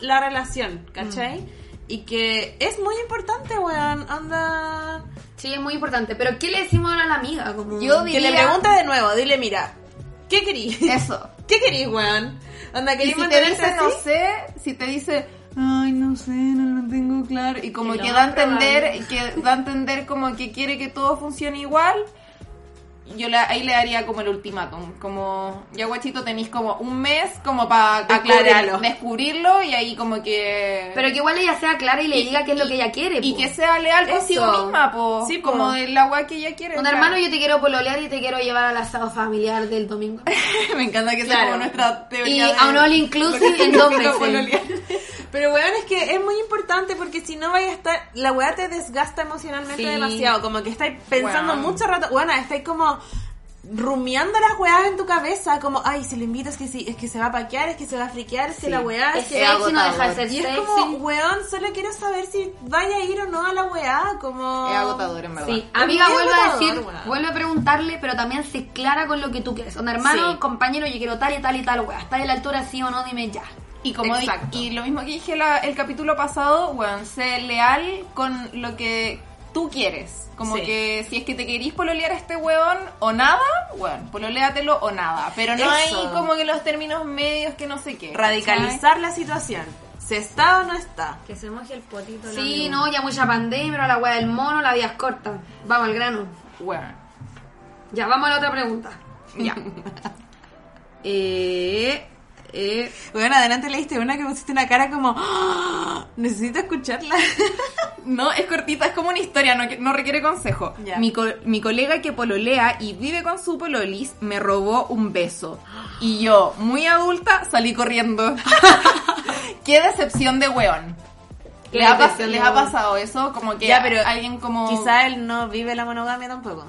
la relación, ¿cachai? y que es muy importante, weón. Anda. Sí, es muy importante. Pero ¿qué le decimos ahora a la amiga? Como... Yo Que le diría- pregunte de nuevo, dile, mira, ¿qué querís? Eso. ¿Qué querís, weón? Anda, Y ¿querís si te dice, no así? sé, si te dice, ay, no sé, no lo tengo claro, y como Que lo que da a entender, que da a entender como que quiere que todo funcione igual, yo le- ahí le daría como el ultimátum, como, ya guachito tenéis como un mes como para Descubrirlo. descubrirlo y ahí como que... Pero que igual ella sea clara y le diga qué es lo que ella quiere. y po. que sea leal consigo misma, po. Sí, po. como del agua que ella quiere. Un claro. hermano, yo te quiero pololear y te quiero llevar al asado familiar del domingo. Me encanta que sea como nuestra teoría Y de- a un all inclusive en dos meses. pololear. Pero weón, es que es muy importante porque si no vaya a estar, la weá te desgasta emocionalmente Sí. demasiado, como que estáis pensando Weón. mucho rato, bueno, estáis como rumiando las weas en tu cabeza, como, ay, si lo invito es que sí, es que se va a paquear, es que se va a friquear, es que la weá, Es que... sexy, no deja de ser Y es como, weón, solo quiero saber si vaya a ir o no a la weá, como... Es agotador, en verdad. Sí, amiga, vuelve a decir, weón. vuelve a preguntarle, pero también sé clara con lo que tú quieres. Onda, hermano, Sí. compañero, yo quiero tal y tal y tal, weá. ¿Estás de la altura sí o no? Dime ya. Y como di- Exacto. y lo mismo que dije la- el capítulo pasado, bueno, sé leal con lo que tú quieres. Como Sí. que si es que te querís pololear a este weón o nada, bueno, pololeatelo o nada. Pero no hay como que los términos medios que no sé qué. Radicalizar la situación. ¿Se está o no está? Que se moje el potito. Sí, no, ya mucha pandemia, pero la weá del mono, la vida es corta. Vamos al grano. Bueno, Ya, vamos a la otra pregunta. ya. Eh, eh, Bueno, adelante leíste una que pusiste una cara como, "Ah, necesito escucharla. No, es cortita, es como una historia, no, no requiere consejo. Ya. Mi, co- mi colega que pololea y vive con su pololis me robó un beso. Y yo, muy adulta, salí corriendo. Qué decepción de weón. ¿Les ha, les ha pasado eso? Como que Ya, pero alguien como... Quizá él no vive la monogamia tampoco.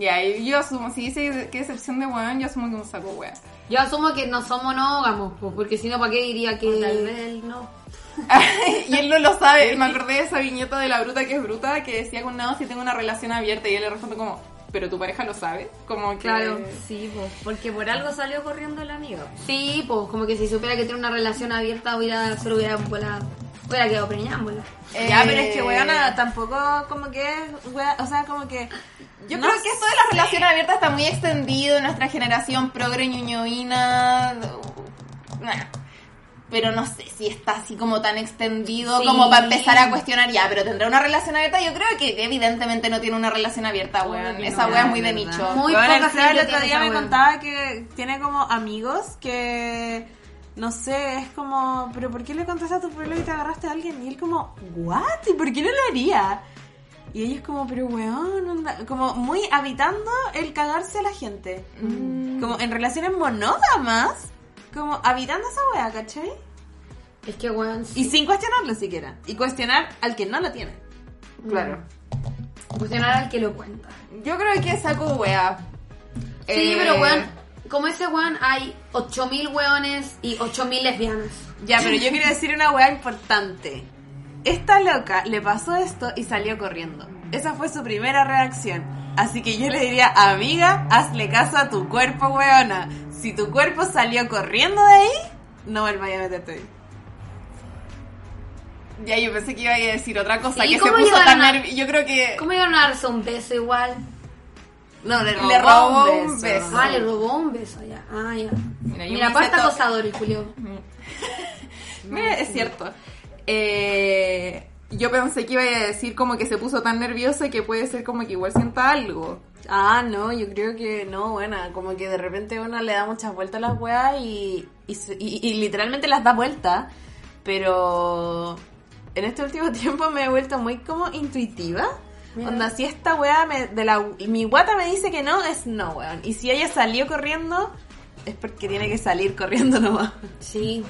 Ya, y yo asumo, si dice qué decepción de weón, yo asumo que un saco weón. yo asumo que no somos monógamos, pues, porque si no, ¿para qué diría que... Tal vez él no. y él no lo sabe. Me acordé de esa viñeta de la bruta que es bruta que decía con nada si tengo una relación abierta y él le responde como, pero tu pareja lo sabe. Como que... Claro. Sí, pues, porque por algo salió corriendo la amiga. Sí, pues como que si supiera que tiene una relación abierta hubiera, solo hubiera, volado- hubiera quedado preñámbola. Eh, Ya, pero es que weona tampoco como que es, wea- o sea, como que... Yo no creo que eso de la relación abierta está muy extendido en nuestra generación progre ñoñoína. Nah. Pero no sé si está así como tan extendido Sí. como para empezar a cuestionar ya, pero tendrá una relación abierta. Yo creo que evidentemente no tiene una relación abierta, weón. Esa no, weón es muy de verdad. nicho. Muy poca el Seba el gente otro día me contaba que tiene como amigos que... No sé, es como, pero ¿por qué le contaste a tu pueblo y te agarraste a alguien? Y él como, ¿what? ¿Y por qué no lo haría? Y ella es como, pero weón, onda", como muy habitando el cagarse a la gente. Como en relaciones monógamas, como habitando esa wea, ¿cachai? Es que, weón, Y sin cuestionarlo siquiera. Y cuestionar al que no lo tiene. Claro. cuestionar al que lo cuenta. Yo creo que saco wea. Sí, Eh, pero weón, como ese weón hay 8000 weones y 8000 lesbianas. Ya, pero yo quiero decir una weá importante. Esta loca le pasó esto y salió corriendo. Esa fue su primera reacción. Así que yo le diría, amiga, hazle caso a tu cuerpo, weona. Si tu cuerpo salió corriendo de ahí, no vuelvas a meterte ahí. Ya, yo pensé que iba a decir otra cosa, ¿Y que se puso tan a- nervioso. Yo creo que ¿Cómo iban a darse un beso igual? No, le robó, Le robó un un beso. beso. Ah, le robó un beso ya. Ah, ya. Mira, yo Mira, me acosador el Julio. Mira, es cierto. Eh, yo pensé que iba a decir como que se puso tan nerviosa que puede ser como que igual sienta algo. Ah, no, yo creo que no, buena, como que de repente uno le da muchas vueltas a las weas y, y, y- y literalmente las da vueltas, pero en este último tiempo me he vuelto muy como intuitiva. Mira. Onda, si esta wea me, de la, mi guata me dice que no, es no, weón. Y si ella salió corriendo, es porque tiene que salir corriendo nomás. Sí.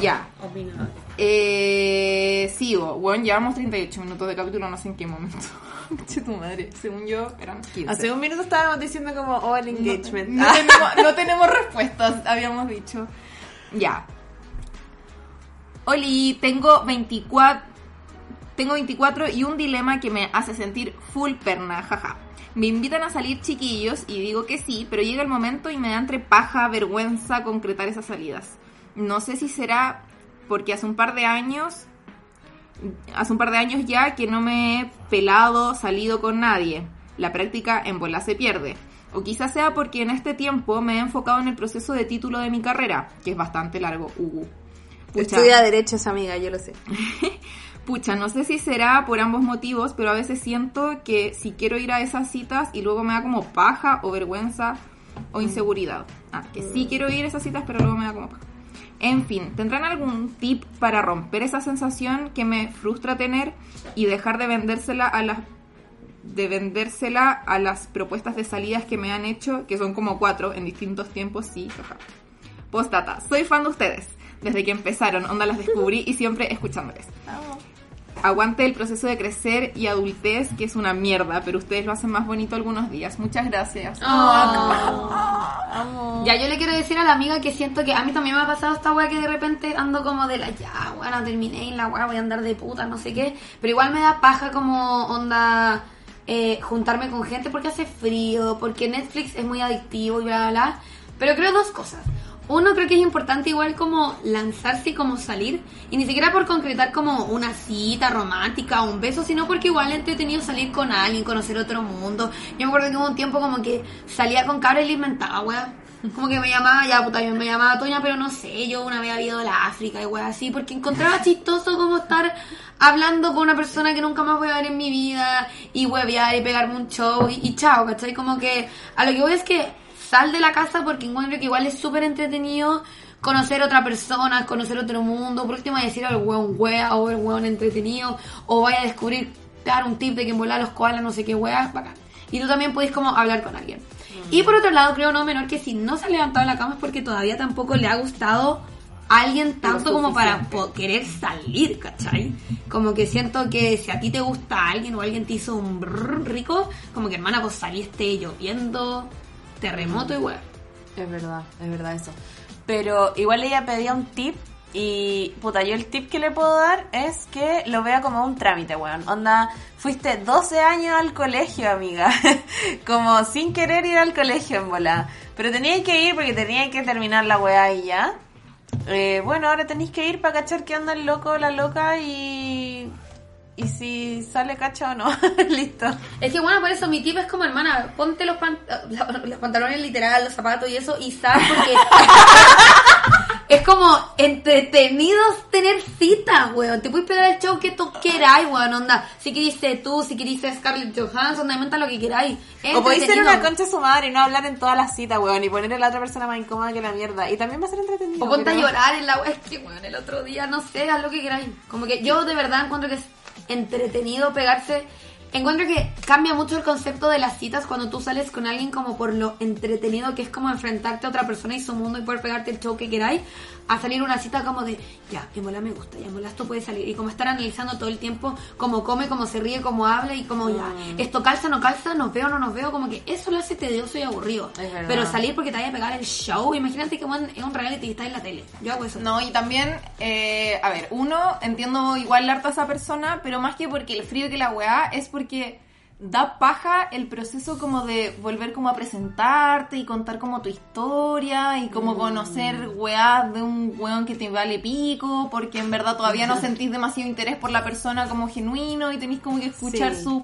Ya. Opinaba. Eh, sigo. Bueno, llevamos 38 minutos de capítulo, no sé en qué momento. Che, tu madre. Según yo, eran 15. Hace un minuto estábamos diciendo como, oh, el No, engagement. no Ah. tenemos, no tenemos respuestas, habíamos dicho. Ya. Oli, tengo 24. Tengo 24 y un dilema que me hace sentir full perna, jaja. Me invitan a salir chiquillos y digo que sí, pero llega el momento y me da entre paja, vergüenza concretar esas salidas. No sé si será porque hace un par de años, hace un par de años ya que no me he pelado, salido con nadie. La práctica en bola se pierde. O quizás sea porque en este tiempo me he enfocado en el proceso de título de mi carrera, que es bastante largo, Ugu. Pucha. Estudia Derecho esa amiga, yo lo sé. Pucha, no sé si será por ambos motivos, pero a veces siento que si quiero ir a esas citas y luego me da como paja o vergüenza o inseguridad. Ah, que sí quiero ir a esas citas, pero luego me da como paja. En fin, ¿tendrán algún tip para romper esa sensación que me frustra tener y dejar de vendérsela a las de vendérsela a las propuestas de salidas que me han hecho, que son como cuatro en distintos tiempos, sí, jaja. Postdata, soy fan de ustedes. Desde que empezaron, onda las descubrí y siempre escuchándoles. Aguante el proceso de crecer y adultez, que es una mierda, pero ustedes lo hacen más bonito algunos días. Muchas gracias. Ya, yo le quiero decir a la amiga que siento que a mí también me ha pasado esta weá que de repente ando como de la ya, bueno, terminé en la weá, voy a andar de puta, no sé qué. Pero igual me da paja como onda eh, juntarme con gente porque hace frío, porque Netflix es muy adictivo y bla, bla, bla. Pero creo dos cosas. Uno, creo que es importante igual como lanzarse y como salir. Y ni siquiera por concretar como una cita romántica o un beso, sino porque igual entretenido salir con alguien, conocer otro mundo. Yo me acuerdo que hubo un tiempo como que salía con cabra y le inventaba, weá. Como que me llamaba, ya puta, yo me llamaba Toña, pero no sé, yo una vez había ido a la África y weá así, porque encontraba chistoso como estar hablando con una persona que nunca más voy a ver en mi vida y huevear y pegarme un show y, y chao, ¿cachai? Como que a lo que voy es que sal de la casa porque encuentro que igual es súper entretenido conocer otra persona, conocer otro mundo, por último decir al weón wea o el weón entretenido, o vaya a descubrir, dar un tip de que volar los koalas no sé qué wea, bacán. Y tú también puedes como hablar con alguien. Y por otro lado, creo no menor que si no se ha levantado de la cama es porque todavía tampoco le ha gustado a alguien tanto como para querer salir, ¿cachai? Como que siento que si a ti te gusta alguien o alguien te hizo un brrr rico, como que hermana, pues saliste lloviendo, terremoto weá. Es verdad, es verdad eso. Pero igual ella pedía un tip y, puta, yo el tip que le puedo dar es que lo vea como un trámite, weón. Onda, fuiste 12 años al colegio, amiga. como sin querer ir al colegio en bola. Pero teníais que ir porque teníais que terminar la weá y ya. Eh, bueno, ahora tenéis que ir para cachar que anda el loco o la loca y... Y si sale cacha o no, listo. Es que bueno, por eso mi tip es como, hermana, ponte los, pan- los pantalones literal, los zapatos y eso, y sal porque es como entretenidos tener citas, weón. Te puedes pegar el show que tú queráis, weón, onda. Si querís tú, si querís Scarlett Johansson, inventa lo que queráis. O podéis ser una concha su madre y no hablar en todas las citas, weón, y poner a la otra persona más incómoda que la mierda. Y también va a ser entretenido. O ponte a llorar en la web. Es que, weón, el otro día, no sé, haz lo que queráis. Como que yo de verdad encuentro que entretenido pegarse. Encuentro que cambia mucho el concepto de las citas cuando tú sales con alguien como por lo entretenido que es como enfrentarte a otra persona y su mundo y poder pegarte el show que queráis, a salir una cita como de, ya, en bola me gusta, ya esto puede salir. Y como estar analizando todo el tiempo cómo come, cómo se ríe, cómo habla y como ya, Mm. esto calza, no calza, nos veo, no nos veo, como que eso lo hace tedioso y aburrido. Pero salir porque te vaya a pegar el show, imagínate que bueno, es un reality y está en la tele. Yo hago eso. No, y también, eh, a ver, uno, entiendo igual la harta a esa persona, pero más que porque el frío que la weá, es porque da paja el proceso como de volver como a presentarte y contar como tu historia y como conocer weá de un weón que te vale pico, porque en verdad todavía no sentís demasiado interés por la persona como genuino y tenés como que escuchar Sí. su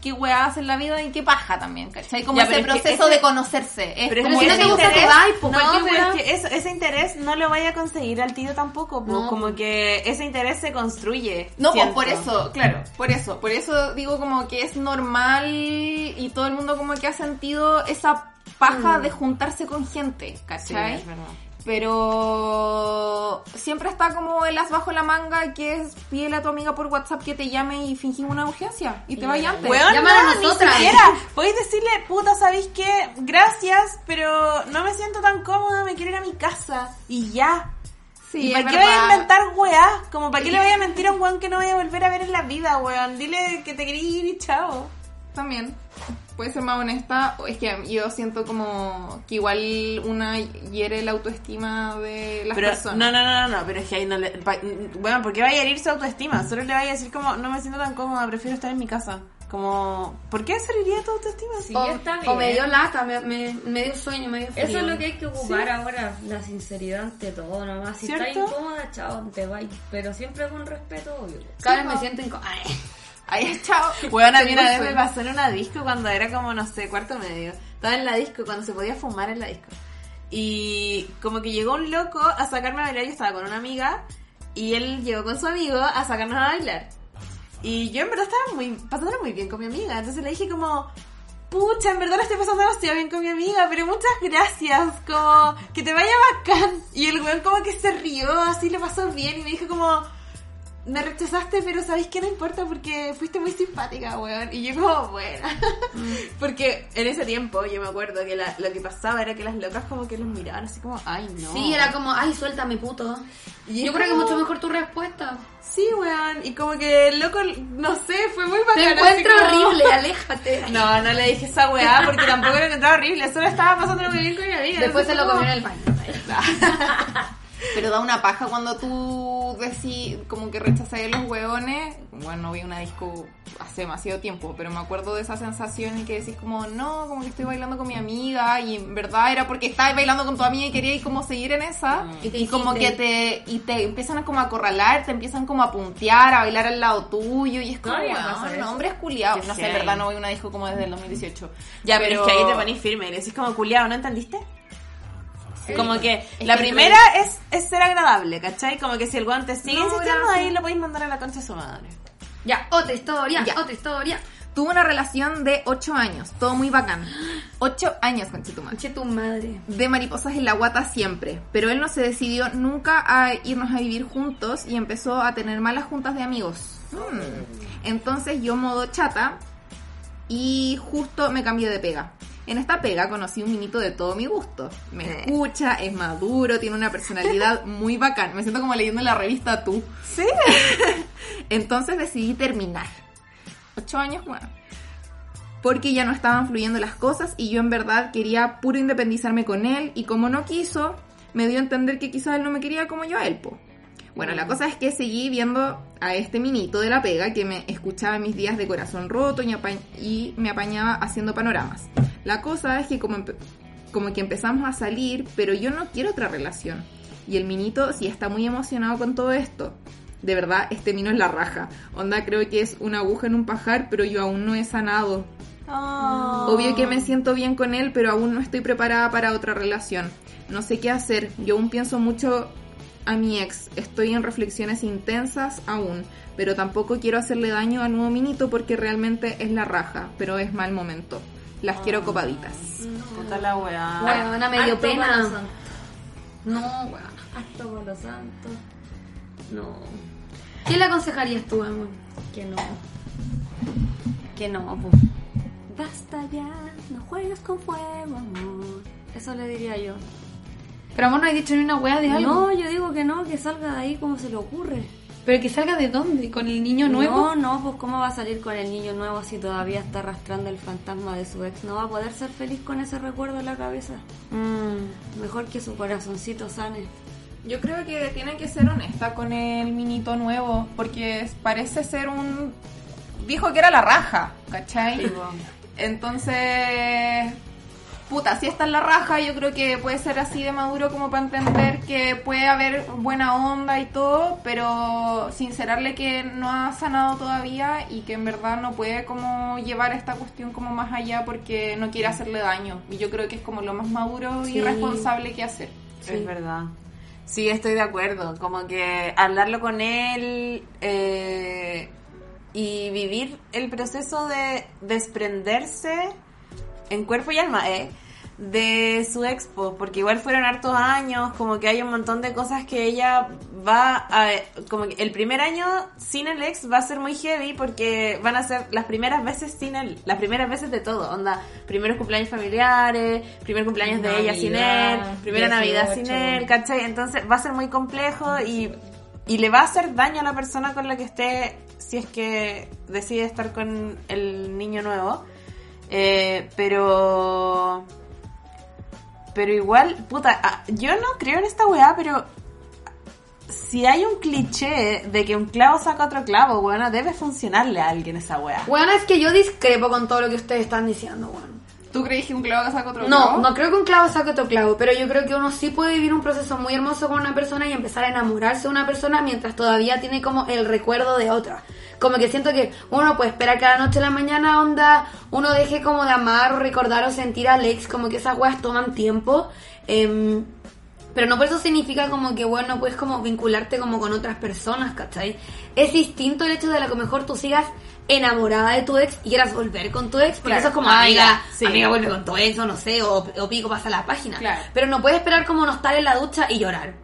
qué weá hace en la vida y qué paja también, ¿cachai? Como Ya, ese pero es que proceso ese- de conocerse. Es Pero, es como si no te gusta, te po, No, pero es que eso- ese interés no lo vaya a conseguir al tiro tampoco. po. No. Como que ese interés se construye. No, pues por eso, claro, por eso, por eso digo como que es normal y todo el mundo como que ha sentido esa paja de juntarse con gente, Sí, ¿cachai? es verdad. Pero siempre está como el as bajo la manga que es pídele a tu amiga por WhatsApp que te llame y fingimos una urgencia y te vaya antes. Weón, Llámanos no, ni nosotras. siquiera. Podéis decirle, puta, ¿sabéis qué? Gracias, pero no me siento tan cómoda, me quiero ir a mi casa. Y ya. Sí, ¿Y para qué voy a inventar weá? Como para qué le voy a mentir a un weón que no voy a volver a ver en la vida, weón. Dile que te quería ir y chao. También. Puede ser más honesta. o Es que yo siento como que igual una hiere la autoestima de las Pero, personas. no, no, no, no, pero es que ahí no le... pa- bueno, ¿por qué vaya a herir su autoestima? Solo le vaya a decir como, no me siento tan cómoda, prefiero estar en mi casa. Como, ¿por qué serviría tu autoestima? Sí, o, está o me bien. dio lata, me, me, me dio sueño, me dio frío. Eso es lo que hay que ocupar ahora, la sinceridad ante todo nomás. Si ¿Cierto? estás incómoda, chao, te vas. Pero siempre con respeto, obvio. Cada vez me siento incómoda. Ahí, chao. Bueno, a mí una vez me pasó en una disco cuando era como, no sé, cuarto medio. Estaba en la disco cuando se podía fumar en la disco. Y como que llegó un loco a sacarme a bailar, yo estaba con una amiga, y él llegó con su amigo a sacarnos a bailar. Y yo en verdad estaba muy, pasándola muy bien con mi amiga, entonces le dije como, pucha, en verdad la estoy pasando demasiado bien con mi amiga, pero muchas gracias, como, que te vaya bacán. Y el weón como que se rió, así le pasó bien, y me dijo como, me rechazaste, pero sabéis que no importa porque fuiste muy simpática, weón. Y yo como, buena. porque en ese tiempo yo me acuerdo que la- lo que pasaba era que las locas como que los miraban así como, ay no. Sí, era como, ay, suéltame, puto. Y Yo creo que mucho mejor tu respuesta. Sí, weón. Y como que el loco, no sé, fue muy Te bacán. encuentro así como- horrible, aléjate. No, no le dije esa weá porque tampoco lo encontraba horrible. Solo estaba pasando muy bien con mi amiga. Después se lo comió en el baño. Pero da una paja cuando tú decís, como que rechazas a los hueones. Bueno, no vi una disco hace demasiado tiempo, pero me acuerdo de esa sensación y que decís como, no, como que estoy bailando con mi amiga y en verdad era porque estabas bailando con tu amiga y querías como seguir en esa. Y te Y como que te, y te empiezan a como a acorralar, te empiezan como a puntear, a bailar al lado tuyo y es como, no, hombres culiados. Qué No sé, en verdad no voy a una disco como desde el 2018. Ya, pero, es que ahí te ponís firme y decís como culiado, ¿no entendiste? Como que Es la que primera es, es ser agradable, ¿cachai? Como que si el weón te sigue No, insistiendo, gracias. ahí lo podéis mandar a la concha de su madre. Ya, otra historia, Ya. otra historia. Tuve una relación de 8 años, todo muy bacán. 8 años. Che, tu madre. de mariposas en la guata siempre, pero él no se decidió nunca a irnos a vivir juntos y empezó a tener malas juntas de amigos. Hmm. Entonces yo modo chata y justo me cambié de pega. En esta pega conocí un minito de todo mi gusto. Me Eh. escucha, es maduro, tiene una personalidad muy bacán. Me siento como leyendo la revista Tú. Sí. Entonces decidí terminar. Ocho años, bueno. Porque ya no estaban fluyendo las cosas y yo en verdad quería puro independizarme con él y como no quiso, me dio a entender que quizás él no me quería como yo a él, po. Bueno, la cosa es que seguí viendo a este minito de la pega que me escuchaba en mis días de corazón roto y, apa- y me apañaba haciendo panoramas. La cosa es que como, como que empezamos a salir, pero yo no quiero otra relación. Y el minito sí está muy emocionado con todo esto. De verdad, este mino es la raja. Onda, creo que es una aguja en un pajar, pero yo aún no he sanado. Oh. Obvio que me siento bien con él, pero aún no estoy preparada para otra relación. No sé qué hacer. Yo aún pienso mucho a mi ex. Estoy en reflexiones intensas aún, pero tampoco quiero hacerle daño al nuevo minito porque realmente es la raja, pero es mal momento. Las quiero copaditas. Puta la weá. Weona, me dio Harto pena. No, weón. Harto palo santo. No, ¿Qué le aconsejarías tú, amor? que no. Que no, pues. Basta ya, no juegues con fuego, amor. Eso le diría yo. Pero amor, no has dicho ni una wea de algo. No, yo digo que no, que salga de ahí como se le ocurre. Pero que salga de dónde? ¿Con el niño nuevo? No, no, pues cómo va a salir con el niño nuevo si todavía está arrastrando el fantasma de su ex. No va a poder ser feliz con ese recuerdo en la cabeza. Mm. Mejor que su corazoncito sane. Yo creo que tiene que ser honesta con el minito nuevo, porque parece ser un... Dijo que era la raja, ¿cachai? Entonces, puta, si está en la raja, yo creo que puede ser así de maduro como para entender que puede haber buena onda y todo, pero sincerarle que no ha sanado todavía y que en verdad no puede como llevar esta cuestión como más allá porque no quiere hacerle daño. Y yo creo que es como lo más maduro Sí. y responsable que hacer. Es verdad. Sí, estoy de acuerdo. Como que hablarlo con él eh, y vivir el proceso de desprenderse en cuerpo y alma, ¿eh? De su expo, porque igual fueron hartos años, como que hay un montón de cosas que ella va a... Como que el primer año sin el ex va a ser muy heavy porque van a ser las primeras veces sin él, las primeras veces de todo, onda, primeros cumpleaños familiares, primer cumpleaños de ella sin él, primera Navidad sin 18. él, ¿cachai? Entonces va a ser muy complejo y, y le va a hacer daño a la persona con la que esté si es que decide estar con el niño nuevo. Eh, pero... Pero igual, puta, ah, yo no creo en esta weá, pero si hay un cliché de que un clavo saca otro clavo, weona, debe funcionarle a alguien esa wea. Bueno, es que yo discrepo con todo lo que ustedes están diciendo, bueno. ¿Tú crees que un clavo saca otro No, clavo? no creo que un clavo saque otro clavo, pero yo creo que uno sí puede vivir un proceso muy hermoso con una persona y empezar a enamorarse de una persona mientras todavía tiene como el recuerdo de otra. Como que siento que uno puede esperar que a la noche a la mañana onda uno deje como de amar o recordar o sentir al ex, como que esas weas toman tiempo. em, pero no por eso significa como que, bueno, puedes como vincularte como con otras personas, ¿cachai? Es distinto el hecho de que mejor tú sigas enamorada de tu ex y quieras volver con tu ex, porque Claro. eso es como Ah, amiga, sí. amiga vuelve con tu ex o no sé, o, o pico pasa la página. Claro. Pero no puedes esperar como no estar en la ducha y llorar.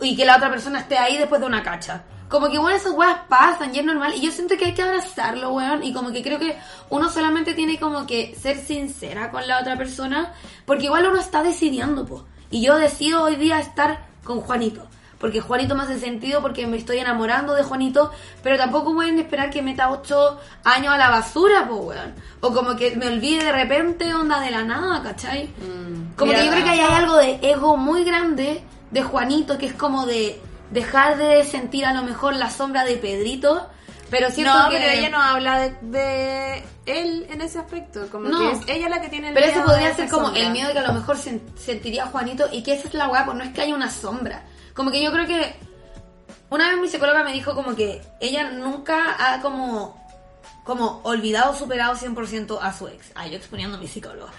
Y que la otra persona esté ahí después de una cacha. Como que, bueno, esas weas pasan y es normal. Y yo siento que hay que abrazarlo, weón. Y como que creo que uno solamente tiene como que ser sincera con la otra persona. Porque igual uno está decidiendo, po. Y yo decido hoy día estar con Juanito. Porque Juanito me hace sentido porque me estoy enamorando de Juanito. Pero tampoco pueden esperar que meta ocho años a la basura, po, weón. O como que me olvide de repente, onda de la nada, ¿cachai? Como que yo creo que ahí hay algo de ego muy grande de Juanito, que es como de dejar de sentir a lo mejor la sombra de Pedrito, pero siento no, que... pero ella no habla de, de él en ese aspecto. Como No. que es ella la que tiene el Pero miedo eso podría de ser como sombra. el miedo que a lo mejor sen- sentiría Juanito y que esa es la weá, pues no es que haya una sombra. Como que yo creo que una vez mi psicóloga me dijo como que ella nunca ha como como olvidado, superado 100% a su ex. Ah, yo exponiendo a mi psicóloga.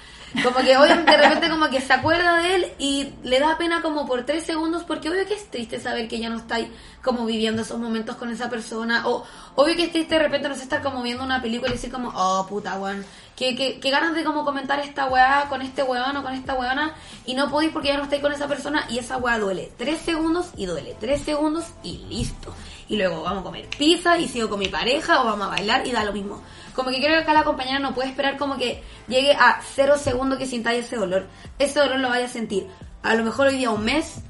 Como que hoy de repente como que se acuerda de él y le da pena como por tres segundos porque obvio que es triste saber que ya no está ahí como viviendo esos momentos con esa persona o obvio que es triste de repente no sé estar como viendo una película y decir como oh puta weón que, que, que ganas de como comentar esta weá con este weón o con esta weona y no podéis porque ya no estáis con esa persona y esa weá duele tres segundos y duele tres segundos y listo y luego vamos a comer pizza y sigo con mi pareja o vamos a bailar y da lo mismo. Como que creo que acá la compañera no puede esperar como que llegue a cero segundos que sintáis ese dolor. Ese dolor lo vaya a sentir. A lo mejor hoy día un mes,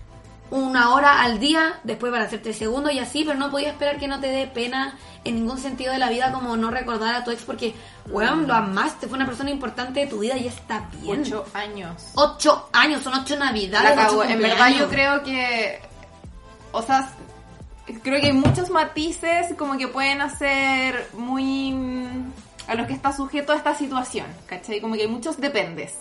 una hora al día, después para hacer tres segundos y así, pero no podía esperar que no te dé pena en ningún sentido de la vida como no recordar a tu ex porque, weón, lo amaste, fue una persona importante de tu vida y está bien. Ocho años. Ocho años, son ocho navidades. La cago. ocho En verdad yo creo que... O sea, creo que hay muchos matices como que pueden hacer muy... a los que está sujeto a esta situación, ¿cachai? Como que hay muchos dependes.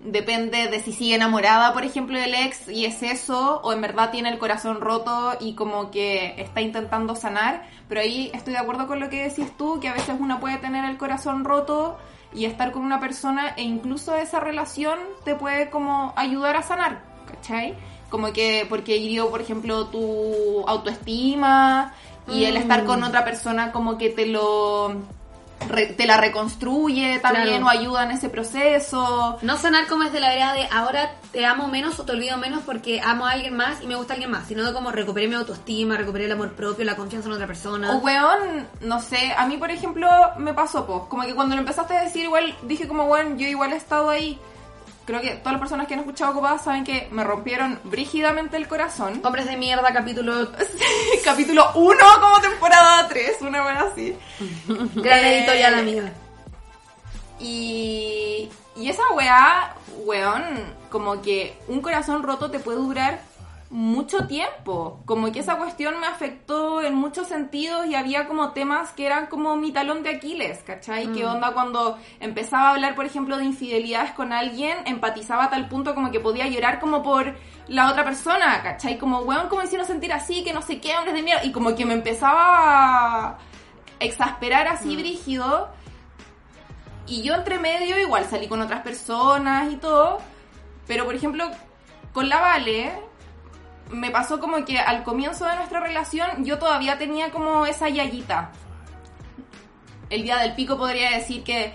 Depende de si sigue enamorada, por ejemplo, del ex y es eso, o en verdad tiene el corazón roto y como que está intentando sanar. Pero ahí estoy de acuerdo con lo que decís tú, que a veces uno puede tener el corazón roto y estar con una persona e incluso esa relación te puede como ayudar a sanar, ¿cachai? Como que porque hirió, por ejemplo, tu autoestima y el estar con otra persona como que te lo re- te la reconstruye también Claro. o ayuda en ese proceso. No sonar como es de la vereda de ahora te amo menos o te olvido menos porque amo a alguien más y me gusta alguien más, sino de como recuperé mi autoestima, recuperé el amor propio, la confianza en otra persona. O weón, no sé, a mí por ejemplo me pasó, pues, como que cuando lo empezaste a decir igual dije como weón, yo igual he estado ahí. Creo que todas las personas que han escuchado Copadas saben que me rompieron brígidamente el corazón. Hombres de mierda, capítulo Capítulo 1 como temporada 3, una buena así. gran Eh, editorial amiga. Y, y esa weá, weón, como que un corazón roto te puede durar mucho tiempo. Como que esa cuestión me afectó en muchos sentidos y había como temas que eran como mi talón de Aquiles, ¿cachai? Que onda cuando empezaba a hablar, por ejemplo, de infidelidades con alguien, empatizaba a tal punto como que podía llorar como por la otra persona, ¿cachai? Como, weón, como hicieron sentir así, que no sé qué, hombres de mierda. Y como que me empezaba a exasperar así brígido. Y yo entre medio igual salí con otras personas y todo. Pero por ejemplo, con la Vale, me pasó como que al comienzo de nuestra relación yo todavía tenía como esa yayita. El día del pico podría decir que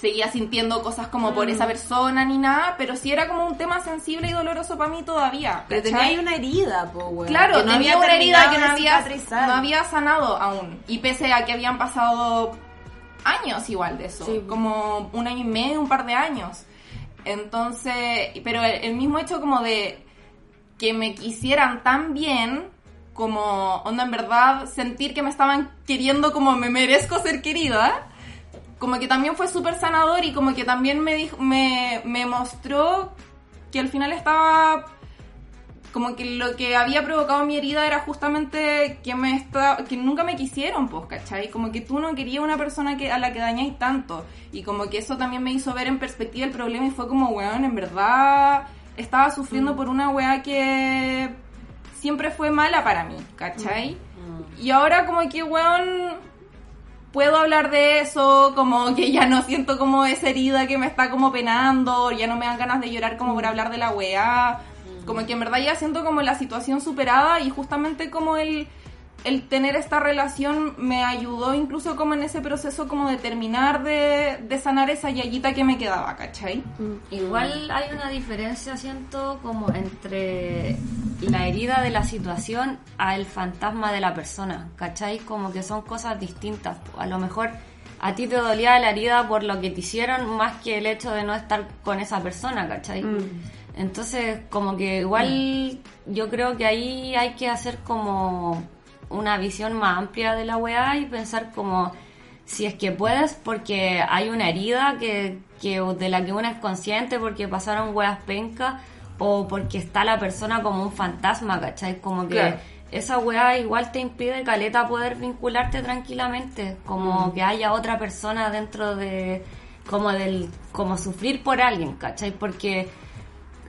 seguía sintiendo cosas como por esa persona ni nada, pero sí era como un tema sensible y doloroso para mí todavía. Pero tenía ahí una herida, po. Claro, no tenía había una herida que no había, cicatrizar. no había sanado aún. Y pese a que habían pasado años igual de eso, Sí. como un año y medio, un par de años. Entonces, pero el, el mismo hecho como de que me quisieran tan bien, como, onda, en verdad, sentir que me estaban queriendo como me merezco ser querida, como que también fue súper sanador y como que también me, dijo, me, me mostró que al final estaba como que lo que había provocado mi herida era justamente que me está, que nunca me quisieron, pues, ¿cachai? Como que tú no querías una persona que, a la que dañáis tanto. Y como que eso también me hizo ver en perspectiva el problema y fue como, weón, en verdad estaba sufriendo por una weá que siempre fue mala para mí, ¿cachai? Y ahora como que, weón, puedo hablar de eso, como que ya no siento como esa herida que me está como penando, ya no me dan ganas de llorar como por hablar de la weá, como que en verdad ya siento como la situación superada y justamente como el, el tener esta relación me ayudó incluso como en ese proceso como de terminar de, de sanar esa yayita que me quedaba, ¿cachai? Igual hay una diferencia, siento, como entre la herida de la situación al fantasma de la persona, ¿cachai? Como que son cosas distintas. A lo mejor a ti te dolía la herida por lo que te hicieron más que el hecho de no estar con esa persona, ¿cachai? Entonces, como que igual yo creo que ahí hay que hacer como una visión más amplia de la weá y pensar como si es que puedes porque hay una herida que, que de la que uno es consciente porque pasaron weas pencas o porque está la persona como un fantasma, ¿cachai? Como que Claro. esa weá igual te impide, caleta, poder vincularte tranquilamente, como que haya otra persona dentro de, como del, como sufrir por alguien, ¿cachai? Porque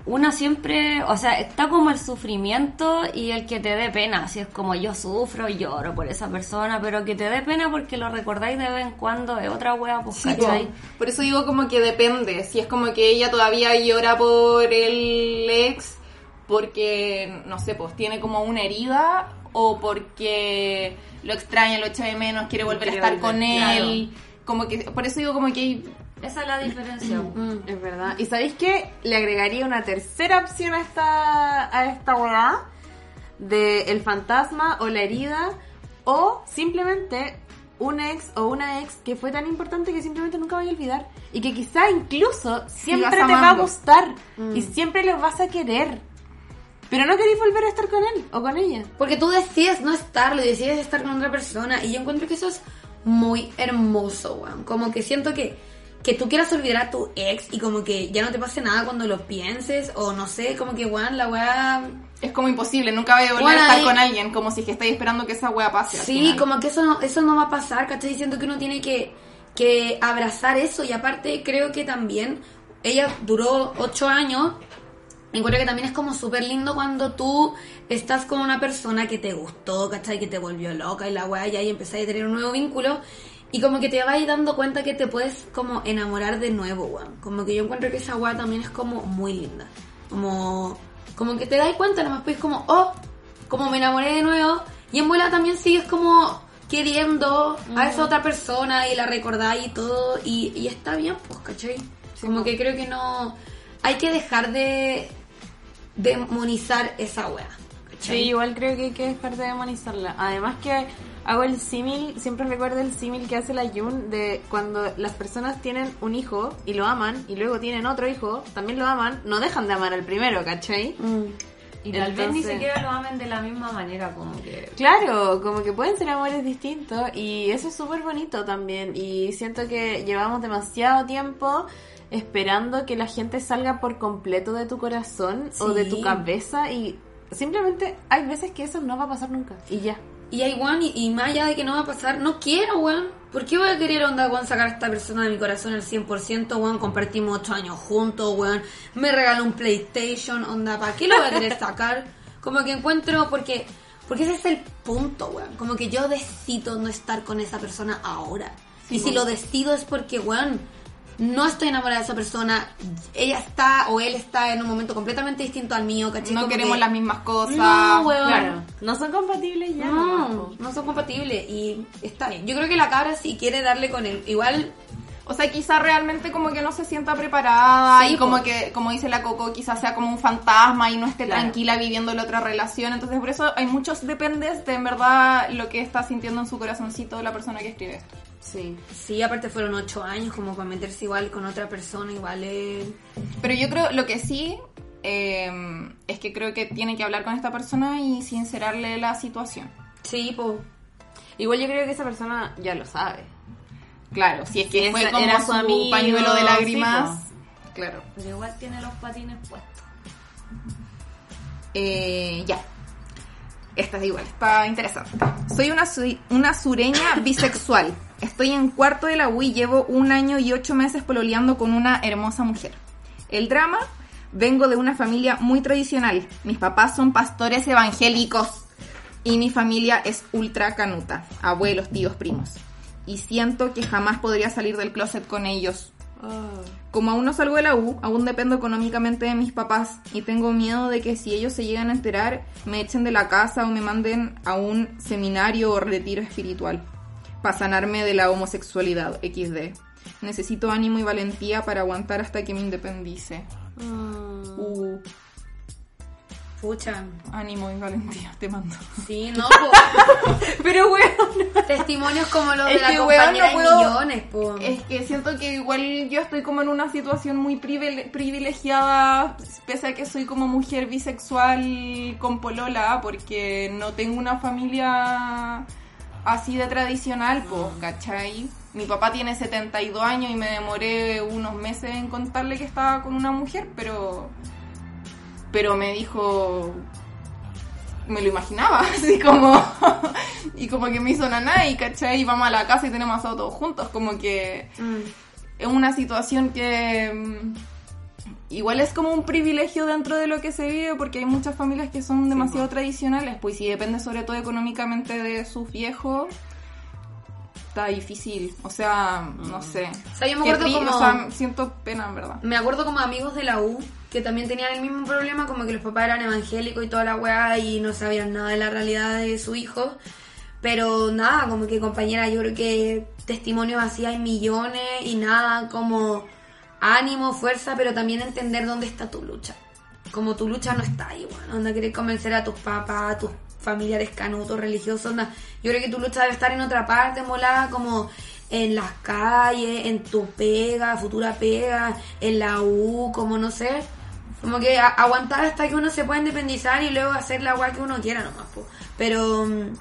una siempre, o sea, está como el sufrimiento y el que te dé pena, así es como yo sufro y lloro por esa persona, pero que te dé pena porque lo recordáis de vez en cuando es otra wea, pues, ¿cachai? Por eso digo como que depende. Si es como que ella todavía llora por el ex porque, no sé, pues tiene como una herida o porque lo extraña, lo echa de menos, quiere volver a estar volver, con él. Como que, por eso digo como que hay- Esa es la diferencia. Mm, es verdad. ¿Y sabéis qué? Le agregaría una tercera opción a esta, a esta weá de el fantasma o la herida o simplemente un ex o una ex que fue tan importante que simplemente nunca voy a olvidar y que quizá incluso siempre te va a gustar y siempre lo vas a querer. Pero no queréis volver a estar con él o con ella. Porque tú decides no estarlo y decides estar con otra persona. Y yo encuentro que eso es muy hermoso, weón. Como que siento que, que tú quieras olvidar a tu ex y como que ya no te pase nada cuando lo pienses. O no sé, como que, weón, la weá. es como imposible. Nunca voy a volver Bueno, a estar ahí- con alguien. Como si es que estáis esperando que esa wea pase. Sí, como que eso no, eso no va a pasar, ¿cachai? Siento que uno tiene que, que abrazar eso. Y aparte, creo que también ella duró ocho años. Encuentro que también es como súper lindo cuando tú estás con una persona que te gustó, ¿cachai? Que te volvió loca y la weá, y ahí empezáis a tener un nuevo vínculo. Y como que te vais dando cuenta que te puedes como enamorar de nuevo, weón. Como que yo encuentro que esa weá también es como muy linda. Como, como que te das cuenta, nomás pues como, oh, como me enamoré de nuevo. Y en vuela también sigues como queriendo a esa otra persona y la recordáis y todo. Y, y está bien, pues, ¿cachai? como que creo que no... Hay que dejar de demonizar esa. Sí, ¿cachai? igual creo que hay que dejar de demonizarla. Además que hago el símil, siempre recuerdo el símil que hace la Jun de cuando las personas tienen un hijo y lo aman y luego tienen otro hijo, también lo aman, no dejan de amar al primero, ¿cachai? Y tal vez ni siquiera lo amen de la misma manera, como que... Claro, como que pueden ser amores distintos y eso es súper bonito también y siento que llevamos demasiado tiempo esperando que la gente salga por completo de tu corazón o de tu cabeza y simplemente hay veces que eso no va a pasar nunca y ya. Y hay weón, y, y más allá de que no va a pasar, no quiero, weón. ¿Por qué voy a querer onda, weón, sacar a esta persona de mi corazón al 100%, weón? Compartimos ocho años juntos, weón. Me regaló un PlayStation, onda, ¿para qué lo voy a querer sacar? Como que encuentro, porque, porque ese es el punto, weón. Como que yo decido no estar con esa persona ahora. y si lo decido es porque, weón, no estoy enamorada de esa persona. Ella está o él está en un momento completamente distinto al mío, ¿cachai? No Como queremos que- las mismas cosas. No, weón. Claro, no son compatibles ya. No, no son compatibles y está bien. Yo creo que la cabra si quiere darle con él, igual O sea, quizá realmente como que no se sienta preparada Sí, y como que, como dice la Coco, quizás sea como un fantasma y no esté Claro. tranquila viviendo la otra relación. Entonces, por eso hay muchos dependes de en verdad lo que está sintiendo en su corazoncito la persona que escribe esto. Sí. sí, aparte fueron ocho años como para meterse igual con otra persona, igual es... Pero yo creo, lo que sí eh, es que creo que tiene que hablar con esta persona y sincerarle la situación. Sí, pues... Igual yo creo que esa persona ya lo sabe. Claro, si es que Si fue como era su, su amigo, pañuelo de sí, lágrimas. claro. Pero igual tiene los patines puestos. Eh, ya. Esta es igual, está interesante. Soy una, su- una sureña bisexual. Estoy en cuarto de la U y llevo un año y ocho meses pololeando con una hermosa mujer. El drama, vengo de una familia muy tradicional. Mis papás son pastores evangélicos y mi familia es ultra canuta. Abuelos, tíos, primos. Y siento que jamás podría salir del closet con ellos. Como aún no salgo de la U, aún dependo económicamente de mis papás y tengo miedo de que si ellos se llegan a enterar, me echen de la casa o me manden a un seminario o retiro espiritual para sanarme de la homosexualidad XD. Necesito ánimo y valentía para aguantar hasta que me independice. Uh, Pucha. ánimo y valentía, te mando. Sí, no, po. Pero bueno, Testimonios como los Es de la que, weón, compañera no puedo- de millones, po. Es que siento que igual yo estoy como en una situación muy privile- privilegiada, pese a que soy como mujer bisexual con polola, porque no tengo una familia así de tradicional, pues, ¿cachai? Mi papá tiene 72 años y me demoré unos meses en contarle que estaba con una mujer, pero... Pero me dijo... Me lo imaginaba, así como... y como que me hizo naná y, ¿cachai? Y vamos a la casa y tenemos asado todos juntos, como que Mm. es una situación que mm, igual es como un privilegio dentro de lo que se vive porque hay muchas familias que son demasiado tradicionales, pues si depende sobre todo económicamente de sus viejos, está difícil, o sea, no sé. O sea, yo me acuerdo como- o sea, siento pena, en verdad. Me acuerdo como amigos de la U que también tenían el mismo problema, como que los papás eran evangélicos y toda la weá y no sabían nada de la realidad de su hijo. Pero nada, como que compañera, yo creo que testimonios así hay millones y nada, como ánimo, fuerza, pero también entender dónde está tu lucha. Como tu lucha no está ahí, bueno, donde querés convencer a tus papás, a tus familiares canutos, religiosos, onda. Yo creo que tu lucha debe estar en otra parte, molada, como en las calles, en tu pega, futura pega, en la U, como no sé. Como que aguantar hasta que uno se pueda independizar y luego hacer la weá que uno quiera nomás, po. Pero mm,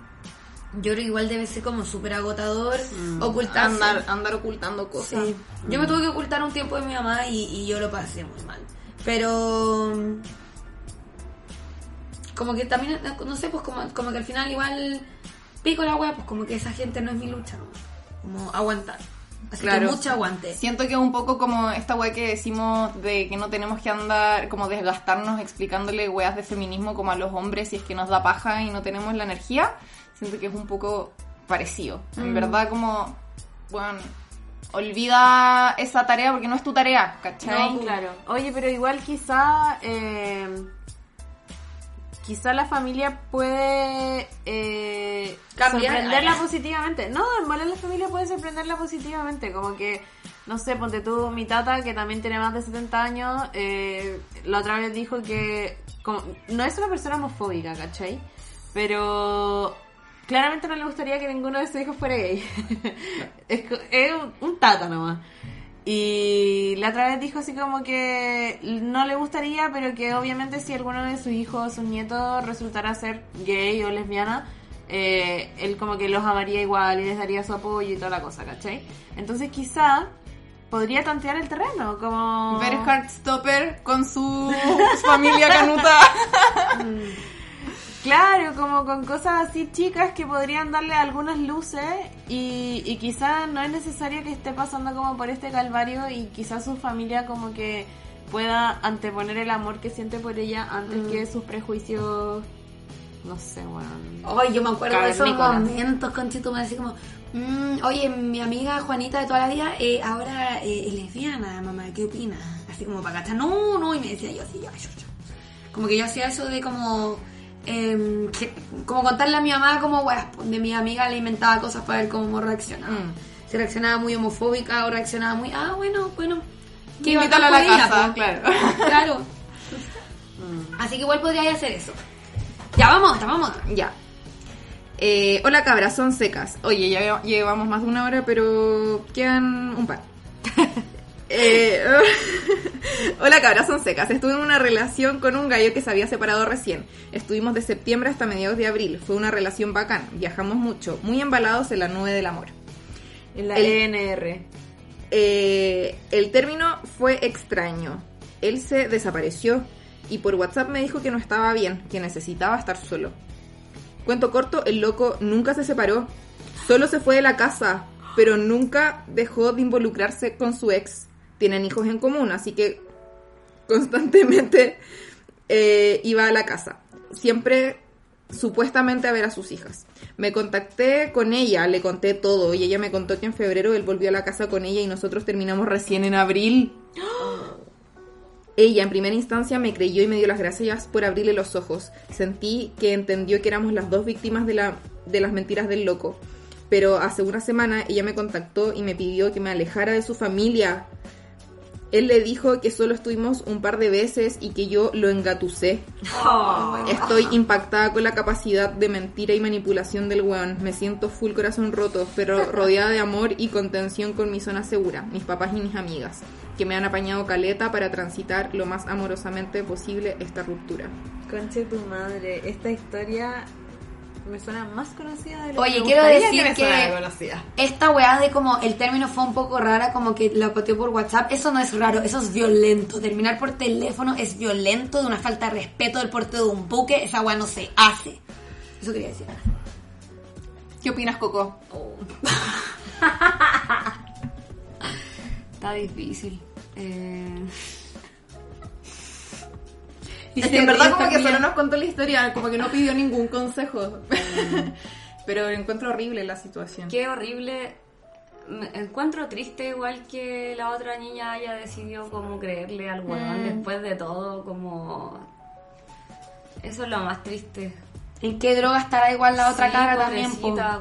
yo creo que igual debe ser como súper agotador ocultarse. Andar, andar ocultando cosas. Sí. Yo me tuve que ocultar un tiempo de mi mamá y, y yo lo pasé muy mal. Pero. mm, Como que también, no sé, pues como, como que al final igual pico la weá, pues como que esa gente no es mi lucha, ¿no? Como aguantar. Así Claro. que mucho aguante. Siento que es un poco como esta wea que decimos de que no tenemos que andar, como desgastarnos explicándole weas de feminismo como a los hombres si es que nos da paja y no tenemos la energía. Siento que es un poco parecido. En verdad, como, bueno, olvida esa tarea porque no es tu tarea, ¿cachai? No, claro. Oye, pero igual quizá eh, quizá la familia puede eh, sorprenderla positivamente. No, en verdad la familia puede sorprenderla positivamente. Como que, no sé, ponte tú, mi tata, que también tiene más de 70 años, eh, la otra vez dijo que como, no es una persona homofóbica, ¿cachai? Pero claramente no le gustaría que ninguno de sus hijos fuera gay. es, co- es un, un tata nomás. Y la otra vez dijo así como que no le gustaría, pero que obviamente si alguno de sus hijos o sus nietos resultara ser gay o lesbiana, eh, él como que los amaría igual y les daría su apoyo y toda la cosa, ¿cachai? Entonces quizá podría tantear el terreno, como... Ver Heartstopper con su familia canuta. Claro, como con cosas así chicas que podrían darle algunas luces y, y quizá no es necesario que esté pasando como por este calvario y quizá su familia como que pueda anteponer el amor que siente por ella antes que sus prejuicios, no sé, bueno. Ay, yo me acuerdo de esos momentos, conchito, me así como, mm, oye, mi amiga Juanita de toda la vida, eh, ahora eh, es lesbiana, mamá, ¿qué opinas? Así como para cachar, no, no, y me decía yo así, ay, chucha. Como que yo hacía eso de como, em, que- como contarle a mi mamá como, weas, de mi amiga le inventaba cosas para ver cómo reaccionaba. Mm. Si reaccionaba muy homofóbica o reaccionaba muy, ah, bueno, bueno. Que qué invítala a la ella, casa, claro. Claro. Así que igual podría hacer eso. Ya, vamos, otra, vamos. otra. Ya. Eh, hola cabras, son secas. Oye, ya llevamos más de una hora, pero quedan un par. Eh, hola cabras, son secas. Estuve en una relación con un gallo que se había separado recién. Estuvimos de septiembre hasta mediados de abril. Fue una relación bacán. Viajamos mucho, muy embalados en la nube del amor. En la El- ENR. Eh, el término fue extraño. Él se desapareció. y por WhatsApp me dijo que no estaba bien, que necesitaba estar solo. Cuento corto, el loco nunca se separó, solo se fue de la casa, pero nunca dejó de involucrarse con su ex. Tienen hijos en común, así que constantemente eh, iba a la casa. Siempre supuestamente a ver a sus hijas. Me contacté con ella, le conté todo y ella me contó que en febrero él volvió a la casa con ella y nosotros terminamos recién en abril. Ella en primera instancia me creyó y me dio las gracias por abrirle los ojos. Sentí que entendió que éramos las dos víctimas de, la, de las mentiras del loco. Pero hace una semana ella me contactó y me pidió que me alejara de su familia. Él le dijo que solo estuvimos un par de veces y que yo lo engatusé. Estoy impactada con la capacidad de mentira y manipulación del weón. Me siento full corazón roto, pero rodeada de amor y contención con mi zona segura, mis papás y mis amigas, que me han apañado caleta para transitar lo más amorosamente posible esta ruptura. Conche tu madre, esta historia me suena más conocida de lo Oye, que quiero decir me que- conocida. Esta weá de como el término fue un poco rara, como que la pateó por WhatsApp, eso no es raro, eso es violento. Terminar por teléfono es violento, de una falta de respeto del porte de un buque, esa weá no se hace. Eso quería decir. ¿Qué opinas, Coco? Está difícil. Eh, Es que en verdad como que solo nos contó la historia, como que no pidió ningún consejo. Pero encuentro horrible la situación. qué horrible. Me encuentro triste igual que la otra niña haya decidido como creerle al weón después de todo, como... Eso es lo más triste. ¿En qué droga estará igual la otra Sí, cara también?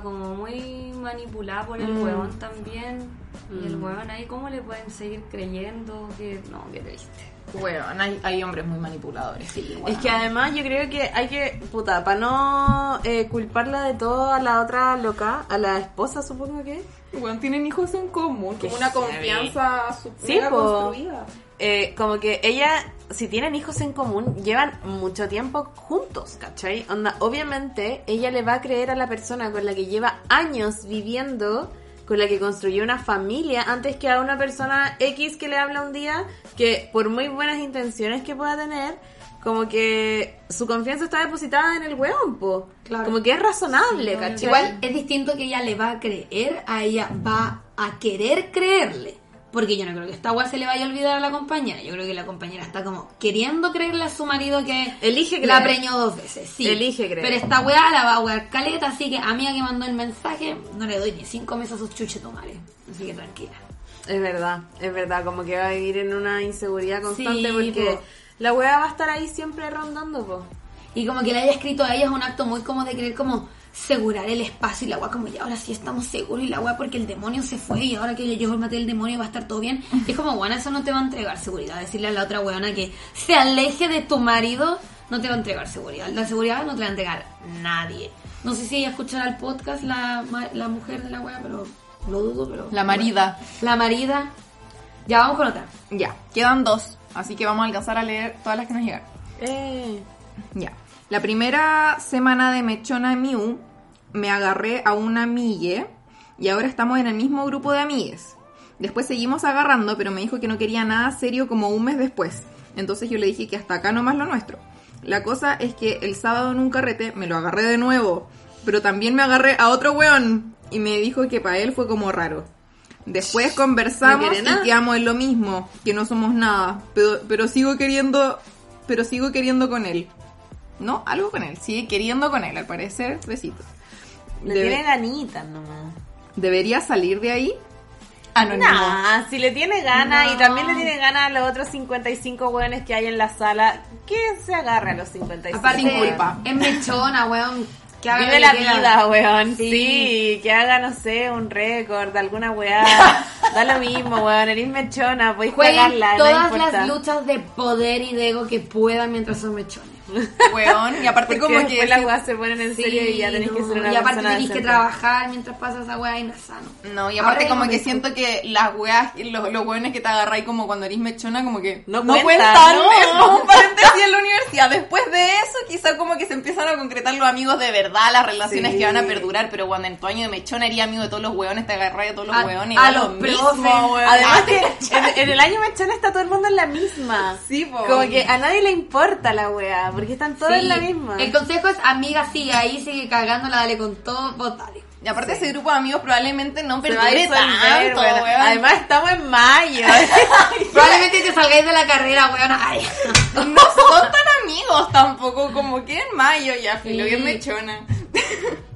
como muy manipulada por el Mm. huevón también. Y el huevón ahí, ¿cómo le pueden seguir creyendo? Que no, qué triste. Bueno, hay, hay hombres muy manipuladores. Sí, Es que además yo creo que hay que, puta, para no eh, culparla de todo a la otra loca, a la esposa supongo que, Bueno, tienen hijos en común, como una confianza super Sí, construida. eh, como que ella, si tienen hijos en común, llevan mucho tiempo juntos, ¿cachai? Onda, obviamente ella le va a creer a la persona con la que lleva años viviendo, con la que construyó una familia, antes que a una persona X que le habla un día, que por muy buenas intenciones que pueda tener, como que su confianza está depositada en el weón, po. Claro. Como que es razonable, ¿cachai? Igual es distinto que ella le va a creer, a ella va a querer creerle. Porque yo no creo que esta weá se le vaya a olvidar a la compañera. Yo creo que la compañera está como queriendo creerle a su marido que Elige creer. la preñó dos veces. Sí. Elige creer. Pero esta weá la va a wear caleta, así que amiga que mandó el mensaje, no le doy ni cinco meses a sus chuchetomales. Así que tranquila. Es verdad, es verdad, como que va a vivir en una inseguridad constante Sí, porque po. la weá va a estar ahí siempre rondando, po. Y como que le haya escrito a ella es un acto muy como de querer como asegurar el espacio y la weá como ya ahora sí estamos seguros y la weá porque el demonio se fue y ahora que yo maté el demonio va a estar todo bien. Y es como, bueno, eso no te va a entregar seguridad. Decirle a la otra weona que se aleje de tu marido no te va a entregar seguridad. La seguridad no te la va a entregar nadie. No sé si ella escuchará el podcast, la, la mujer de la weá, pero lo dudo, pero... La marida. La marida. Ya vamos con otra. Ya, quedan dos, así que vamos a alcanzar a leer todas las que nos llegaron. Eh, Ya. La primera semana de Mechona Mew me agarré a una amigue y ahora estamos en el mismo grupo de amigues. Después seguimos agarrando, pero me dijo que no quería nada serio como un mes después. Entonces yo le dije que hasta acá nomás lo nuestro. La cosa es que el sábado en un carrete me lo agarré de nuevo, pero también me agarré a otro weón y me dijo que para él fue como raro. Después conversamos ¿No y quedamos en lo mismo, que no somos nada, pero, pero sigo queriendo, pero sigo queriendo con él. No, algo con él, sigue queriendo con él, al parecer, besitos. le Debe- tiene ganitas nomás. ¿Debería salir de ahí? Anónimo. Nah, si le tiene ganas y también le tiene ganas a los otros 55 weones que hay en la sala, que se agarre a los 55. Aparte, Sin culpa. es mechona, weón. Que haga Vive la vida, weón. Sí. Sí. que haga, no sé, un récord, alguna weá. da lo mismo, weón. Eres mechona, podéis Jueguen cagarla, no todas las luchas de poder y de ego que puedan mientras son mechones. Weón. Y aparte Porque como que... las weas se ponen en serio y ya tenés que no. ser una Y aparte persona tenés que trabajar mientras pasas esa weá y no es sano. No, y aparte como que siento que las weas, los, los weones que te agarráis como cuando eres mechona, como que No cuentan, cuentan, no. es como un paréntesis en la universidad. Después de eso, quizá como que se empiezan a concretar los amigos de verdad, las relaciones Sí. que van a perdurar, pero cuando en tu año de mechona eres amigo de todos los weones, te agarráis de todos los A- weones, a y da los lo mismo, profes. weón. Además Ah, que ¿cachai? en, en el año mechona está todo el mundo en la misma. Sí, po. Como que a nadie le importa la wea, porque están todos Sí. en la misma. El consejo es, amiga, sigue ahí, sigue cagándola, dale con todo, vos dale. Y aparte ese grupo de amigos probablemente no perdure tanto, weón. Además estamos en mayo. Probablemente te salgáis de la carrera, weón. No son tan amigos tampoco, como que en mayo ya, filo, Sí. bien mechona.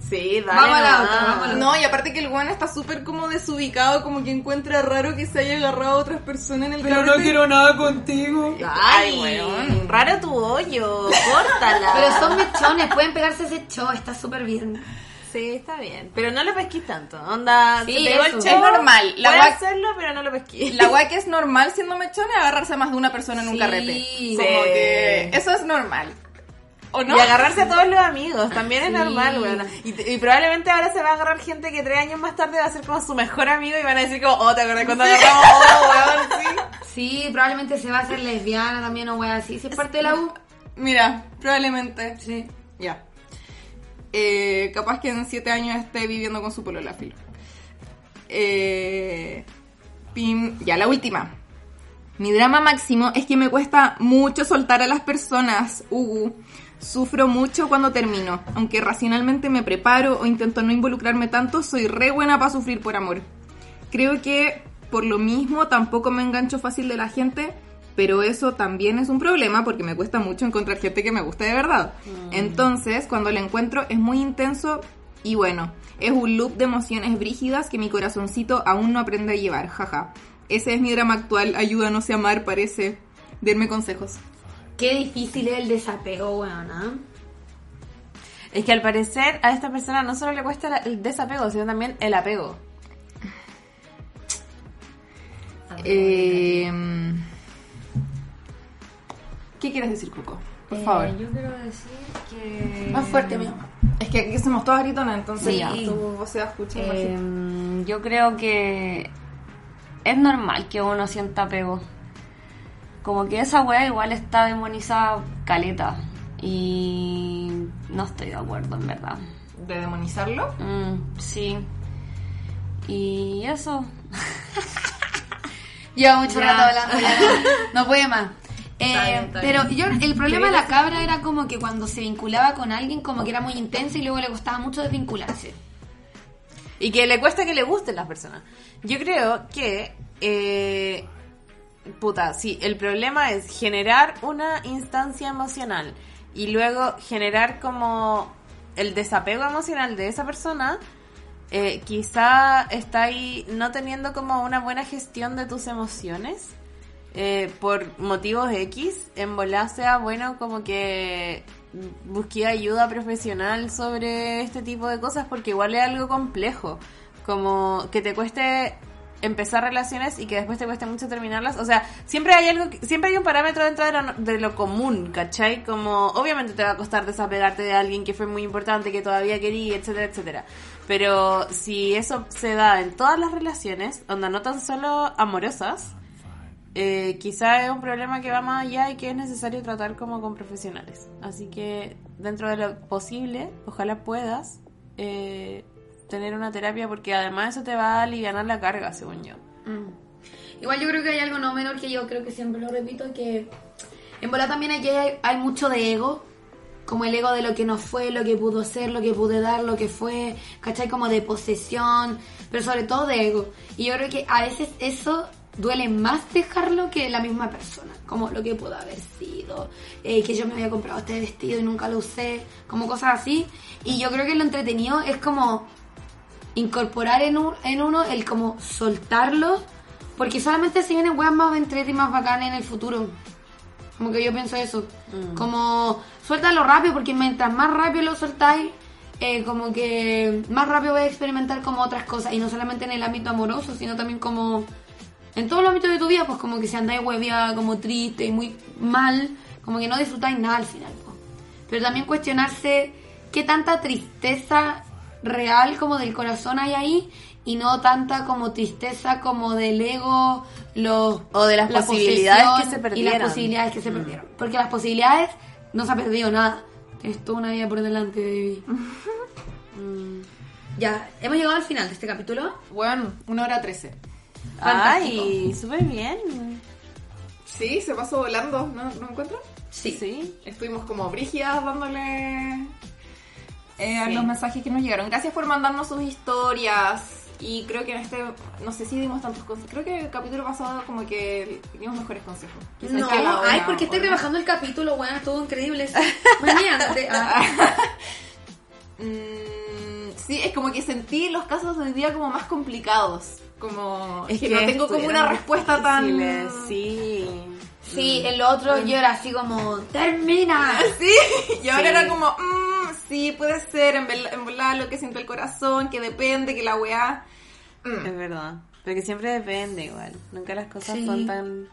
Sí, dale Vamos a la otra, vamos a la No, y aparte que el weón está súper como desubicado, como que encuentra raro que se haya agarrado a otras personas en el carrete. nada contigo. Ay, Ay, weón. Raro tu hoyo. Córtala. Pero son mechones, pueden pegarse ese show, está súper bien. Sí, está bien. Pero no lo pesquís tanto. Onda, Sí, eso. el show. Es normal. La Puede gua- hacerlo, pero no lo pesquís. La weá que es normal siendo mechona es agarrarse a más de una persona en un carrete. Sí. Como que eso es normal. ¿O no? Y agarrarse a todos los amigos, también es Sí. normal, weón. Y, y probablemente ahora se va a agarrar gente que tres años más tarde va a ser como su mejor amigo y van a decir como, oh, ¿te acuerdas cuando agarramos? Oh, weón, sí. Sí, probablemente se va a hacer lesbiana también o weón así. Si es parte de la U. Mira, probablemente. Sí. Ya. Eh, capaz que en siete años esté viviendo con su polola filo. Eh, pim- ya, la última. Mi drama máximo es que me cuesta mucho soltar a las personas. Ugu. Sufro mucho cuando termino. Aunque racionalmente me preparo o intento no involucrarme tanto, soy re buena para sufrir por amor. Creo que por lo mismo tampoco me engancho fácil de la gente, pero eso también es un problema porque me cuesta mucho encontrar gente que me guste de verdad. Entonces, cuando lo encuentro es muy intenso y bueno, es un loop de emociones brígidas que mi corazoncito aún no aprende a llevar, jaja. Ese es mi drama actual, ayúdanos a amar, parece. Denme consejos. Qué difícil es el desapego, weón. ¿ah? Es que al parecer a esta persona no solo le cuesta el desapego, sino también el apego. Eh, ¿Qué quieres decir, Cuco? Por Eh, favor. yo quiero decir que... Más fuerte, mi. Es que aquí somos todas gritonas, entonces Sí. ya, tu voz se va a escuchar Eh, yo creo que es normal que uno sienta apego. Como que esa wea igual está demonizada caleta. Y no estoy de acuerdo, en verdad. ¿De demonizarlo? Mm, sí. Y eso. Lleva mucho rato hablando, ya no, no puede más. Eh, Está bien, está pero bien. yo, el problema de la cabra era como que cuando se vinculaba con alguien, como que era muy intensa y luego le costaba mucho desvincularse. Y que le cuesta que le gusten las personas. Yo creo que, eh, puta, sí, el problema es generar una instancia emocional y luego generar como el desapego emocional de esa persona. eh, quizá está ahí no teniendo como una buena gestión de tus emociones eh, por motivos X, en volar sea bueno como que busqué ayuda profesional sobre este tipo de cosas porque igual es algo complejo, como que te cueste empezar relaciones y que después te cueste mucho terminarlas, o sea, siempre hay algo, siempre hay un parámetro dentro de lo, de lo común, ¿cachai? Como obviamente te va a costar desapegarte de alguien que fue muy importante, que todavía quería, etcétera, etcétera. Pero si eso se da en todas las relaciones, onda no tan solo amorosas, eh, quizá es un problema que va más allá y que es necesario tratar como con profesionales. Así que dentro de lo posible, ojalá puedas eh, tener una terapia porque además eso te va a aliviar la carga, según yo. Mm. Igual yo creo que hay algo no menor que yo creo que siempre lo repito, que en bola también aquí hay, hay mucho de ego, como el ego de lo que no fue, lo que pudo ser, lo que pude dar, lo que fue, ¿cachai? Como de posesión, pero sobre todo de ego. Y yo creo que a veces eso duele más dejarlo que la misma persona, como lo que pudo haber sido, eh, que yo me había comprado este vestido y nunca lo usé, como cosas así. Y yo creo que lo entretenido es como incorporar en, un- en uno el como soltarlo, porque solamente se vienen weas más entrete y más bacanas en el futuro. Como que yo pienso eso. Como suéltalo rápido, porque mientras más rápido lo soltáis, eh, como que más rápido vais a experimentar como otras cosas. Y no solamente en el ámbito amoroso, sino también como en todos los ámbitos de tu vida, pues como que si andáis huevia como triste y muy mal, como que no disfrutáis nada al final. pues. pero también cuestionarse qué tanta tristeza real como del corazón hay ahí y no tanta como tristeza como del ego, los, O de las la posibilidades que se Y perdieron. las posibilidades que se perdieron. Porque las posibilidades no se ha perdido nada. Tienes toda una vida por delante, baby. Mm. Ya, hemos llegado al final de este capítulo. Bueno, una hora trece. Ay, súper bien. Sí, se pasó volando, ¿no, ¿no encuentran? Sí. Sí. Estuvimos como brígidas dándole eh, a Sí. los mensajes que nos llegaron. Gracias por mandarnos sus historias. Y creo que en este, no sé si dimos tantos consejos. Creo que el capítulo pasado como que dimos mejores consejos. Quizás No, hora, ay, porque estoy o no. rebajando el capítulo, bueno, estuvo increíble. sí. Mediante. ah. Mm, sí, es como que sentí los casos de hoy día como más complicados. Como Es que, no tengo como una respuesta tan... Sí. Sí, el otro yo era así como, termina. Sí, y ahora Sí. era como, mm, sí, puede ser, en, volar lo que siente el corazón, que depende, que la weá. Mm. Es verdad. Porque siempre depende igual. Nunca las cosas Sí. son tan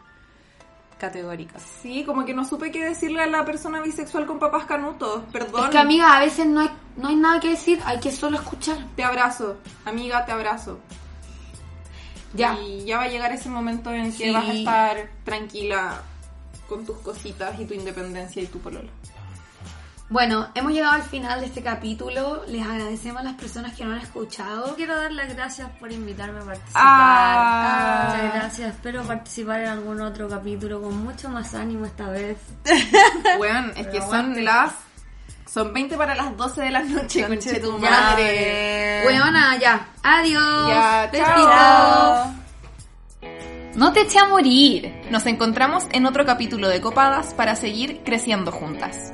categóricas. Sí, como que no supe qué decirle a la persona bisexual con papás canutos. Perdón. Es que amiga, a veces no hay, no hay nada que decir, hay que solo escuchar. Te abrazo, amiga, te abrazo. Ya. Y ya va a llegar ese momento en que Sí. vas a estar tranquila con tus cositas y tu independencia y tu pololo. Bueno, hemos llegado al final de este capítulo. Les agradecemos a las personas que no han escuchado. Quiero dar las gracias por invitarme a participar. Ah. Muchas gracias. Espero participar en algún otro capítulo con mucho más ánimo esta vez. Bueno, es que son las... Son 20 para las 12 de la noche, conche tu Ya, madre. Weona, ya. Adiós. Ya, chao. No te eché a morir. Nos encontramos en otro capítulo de Copadas para seguir creciendo juntas.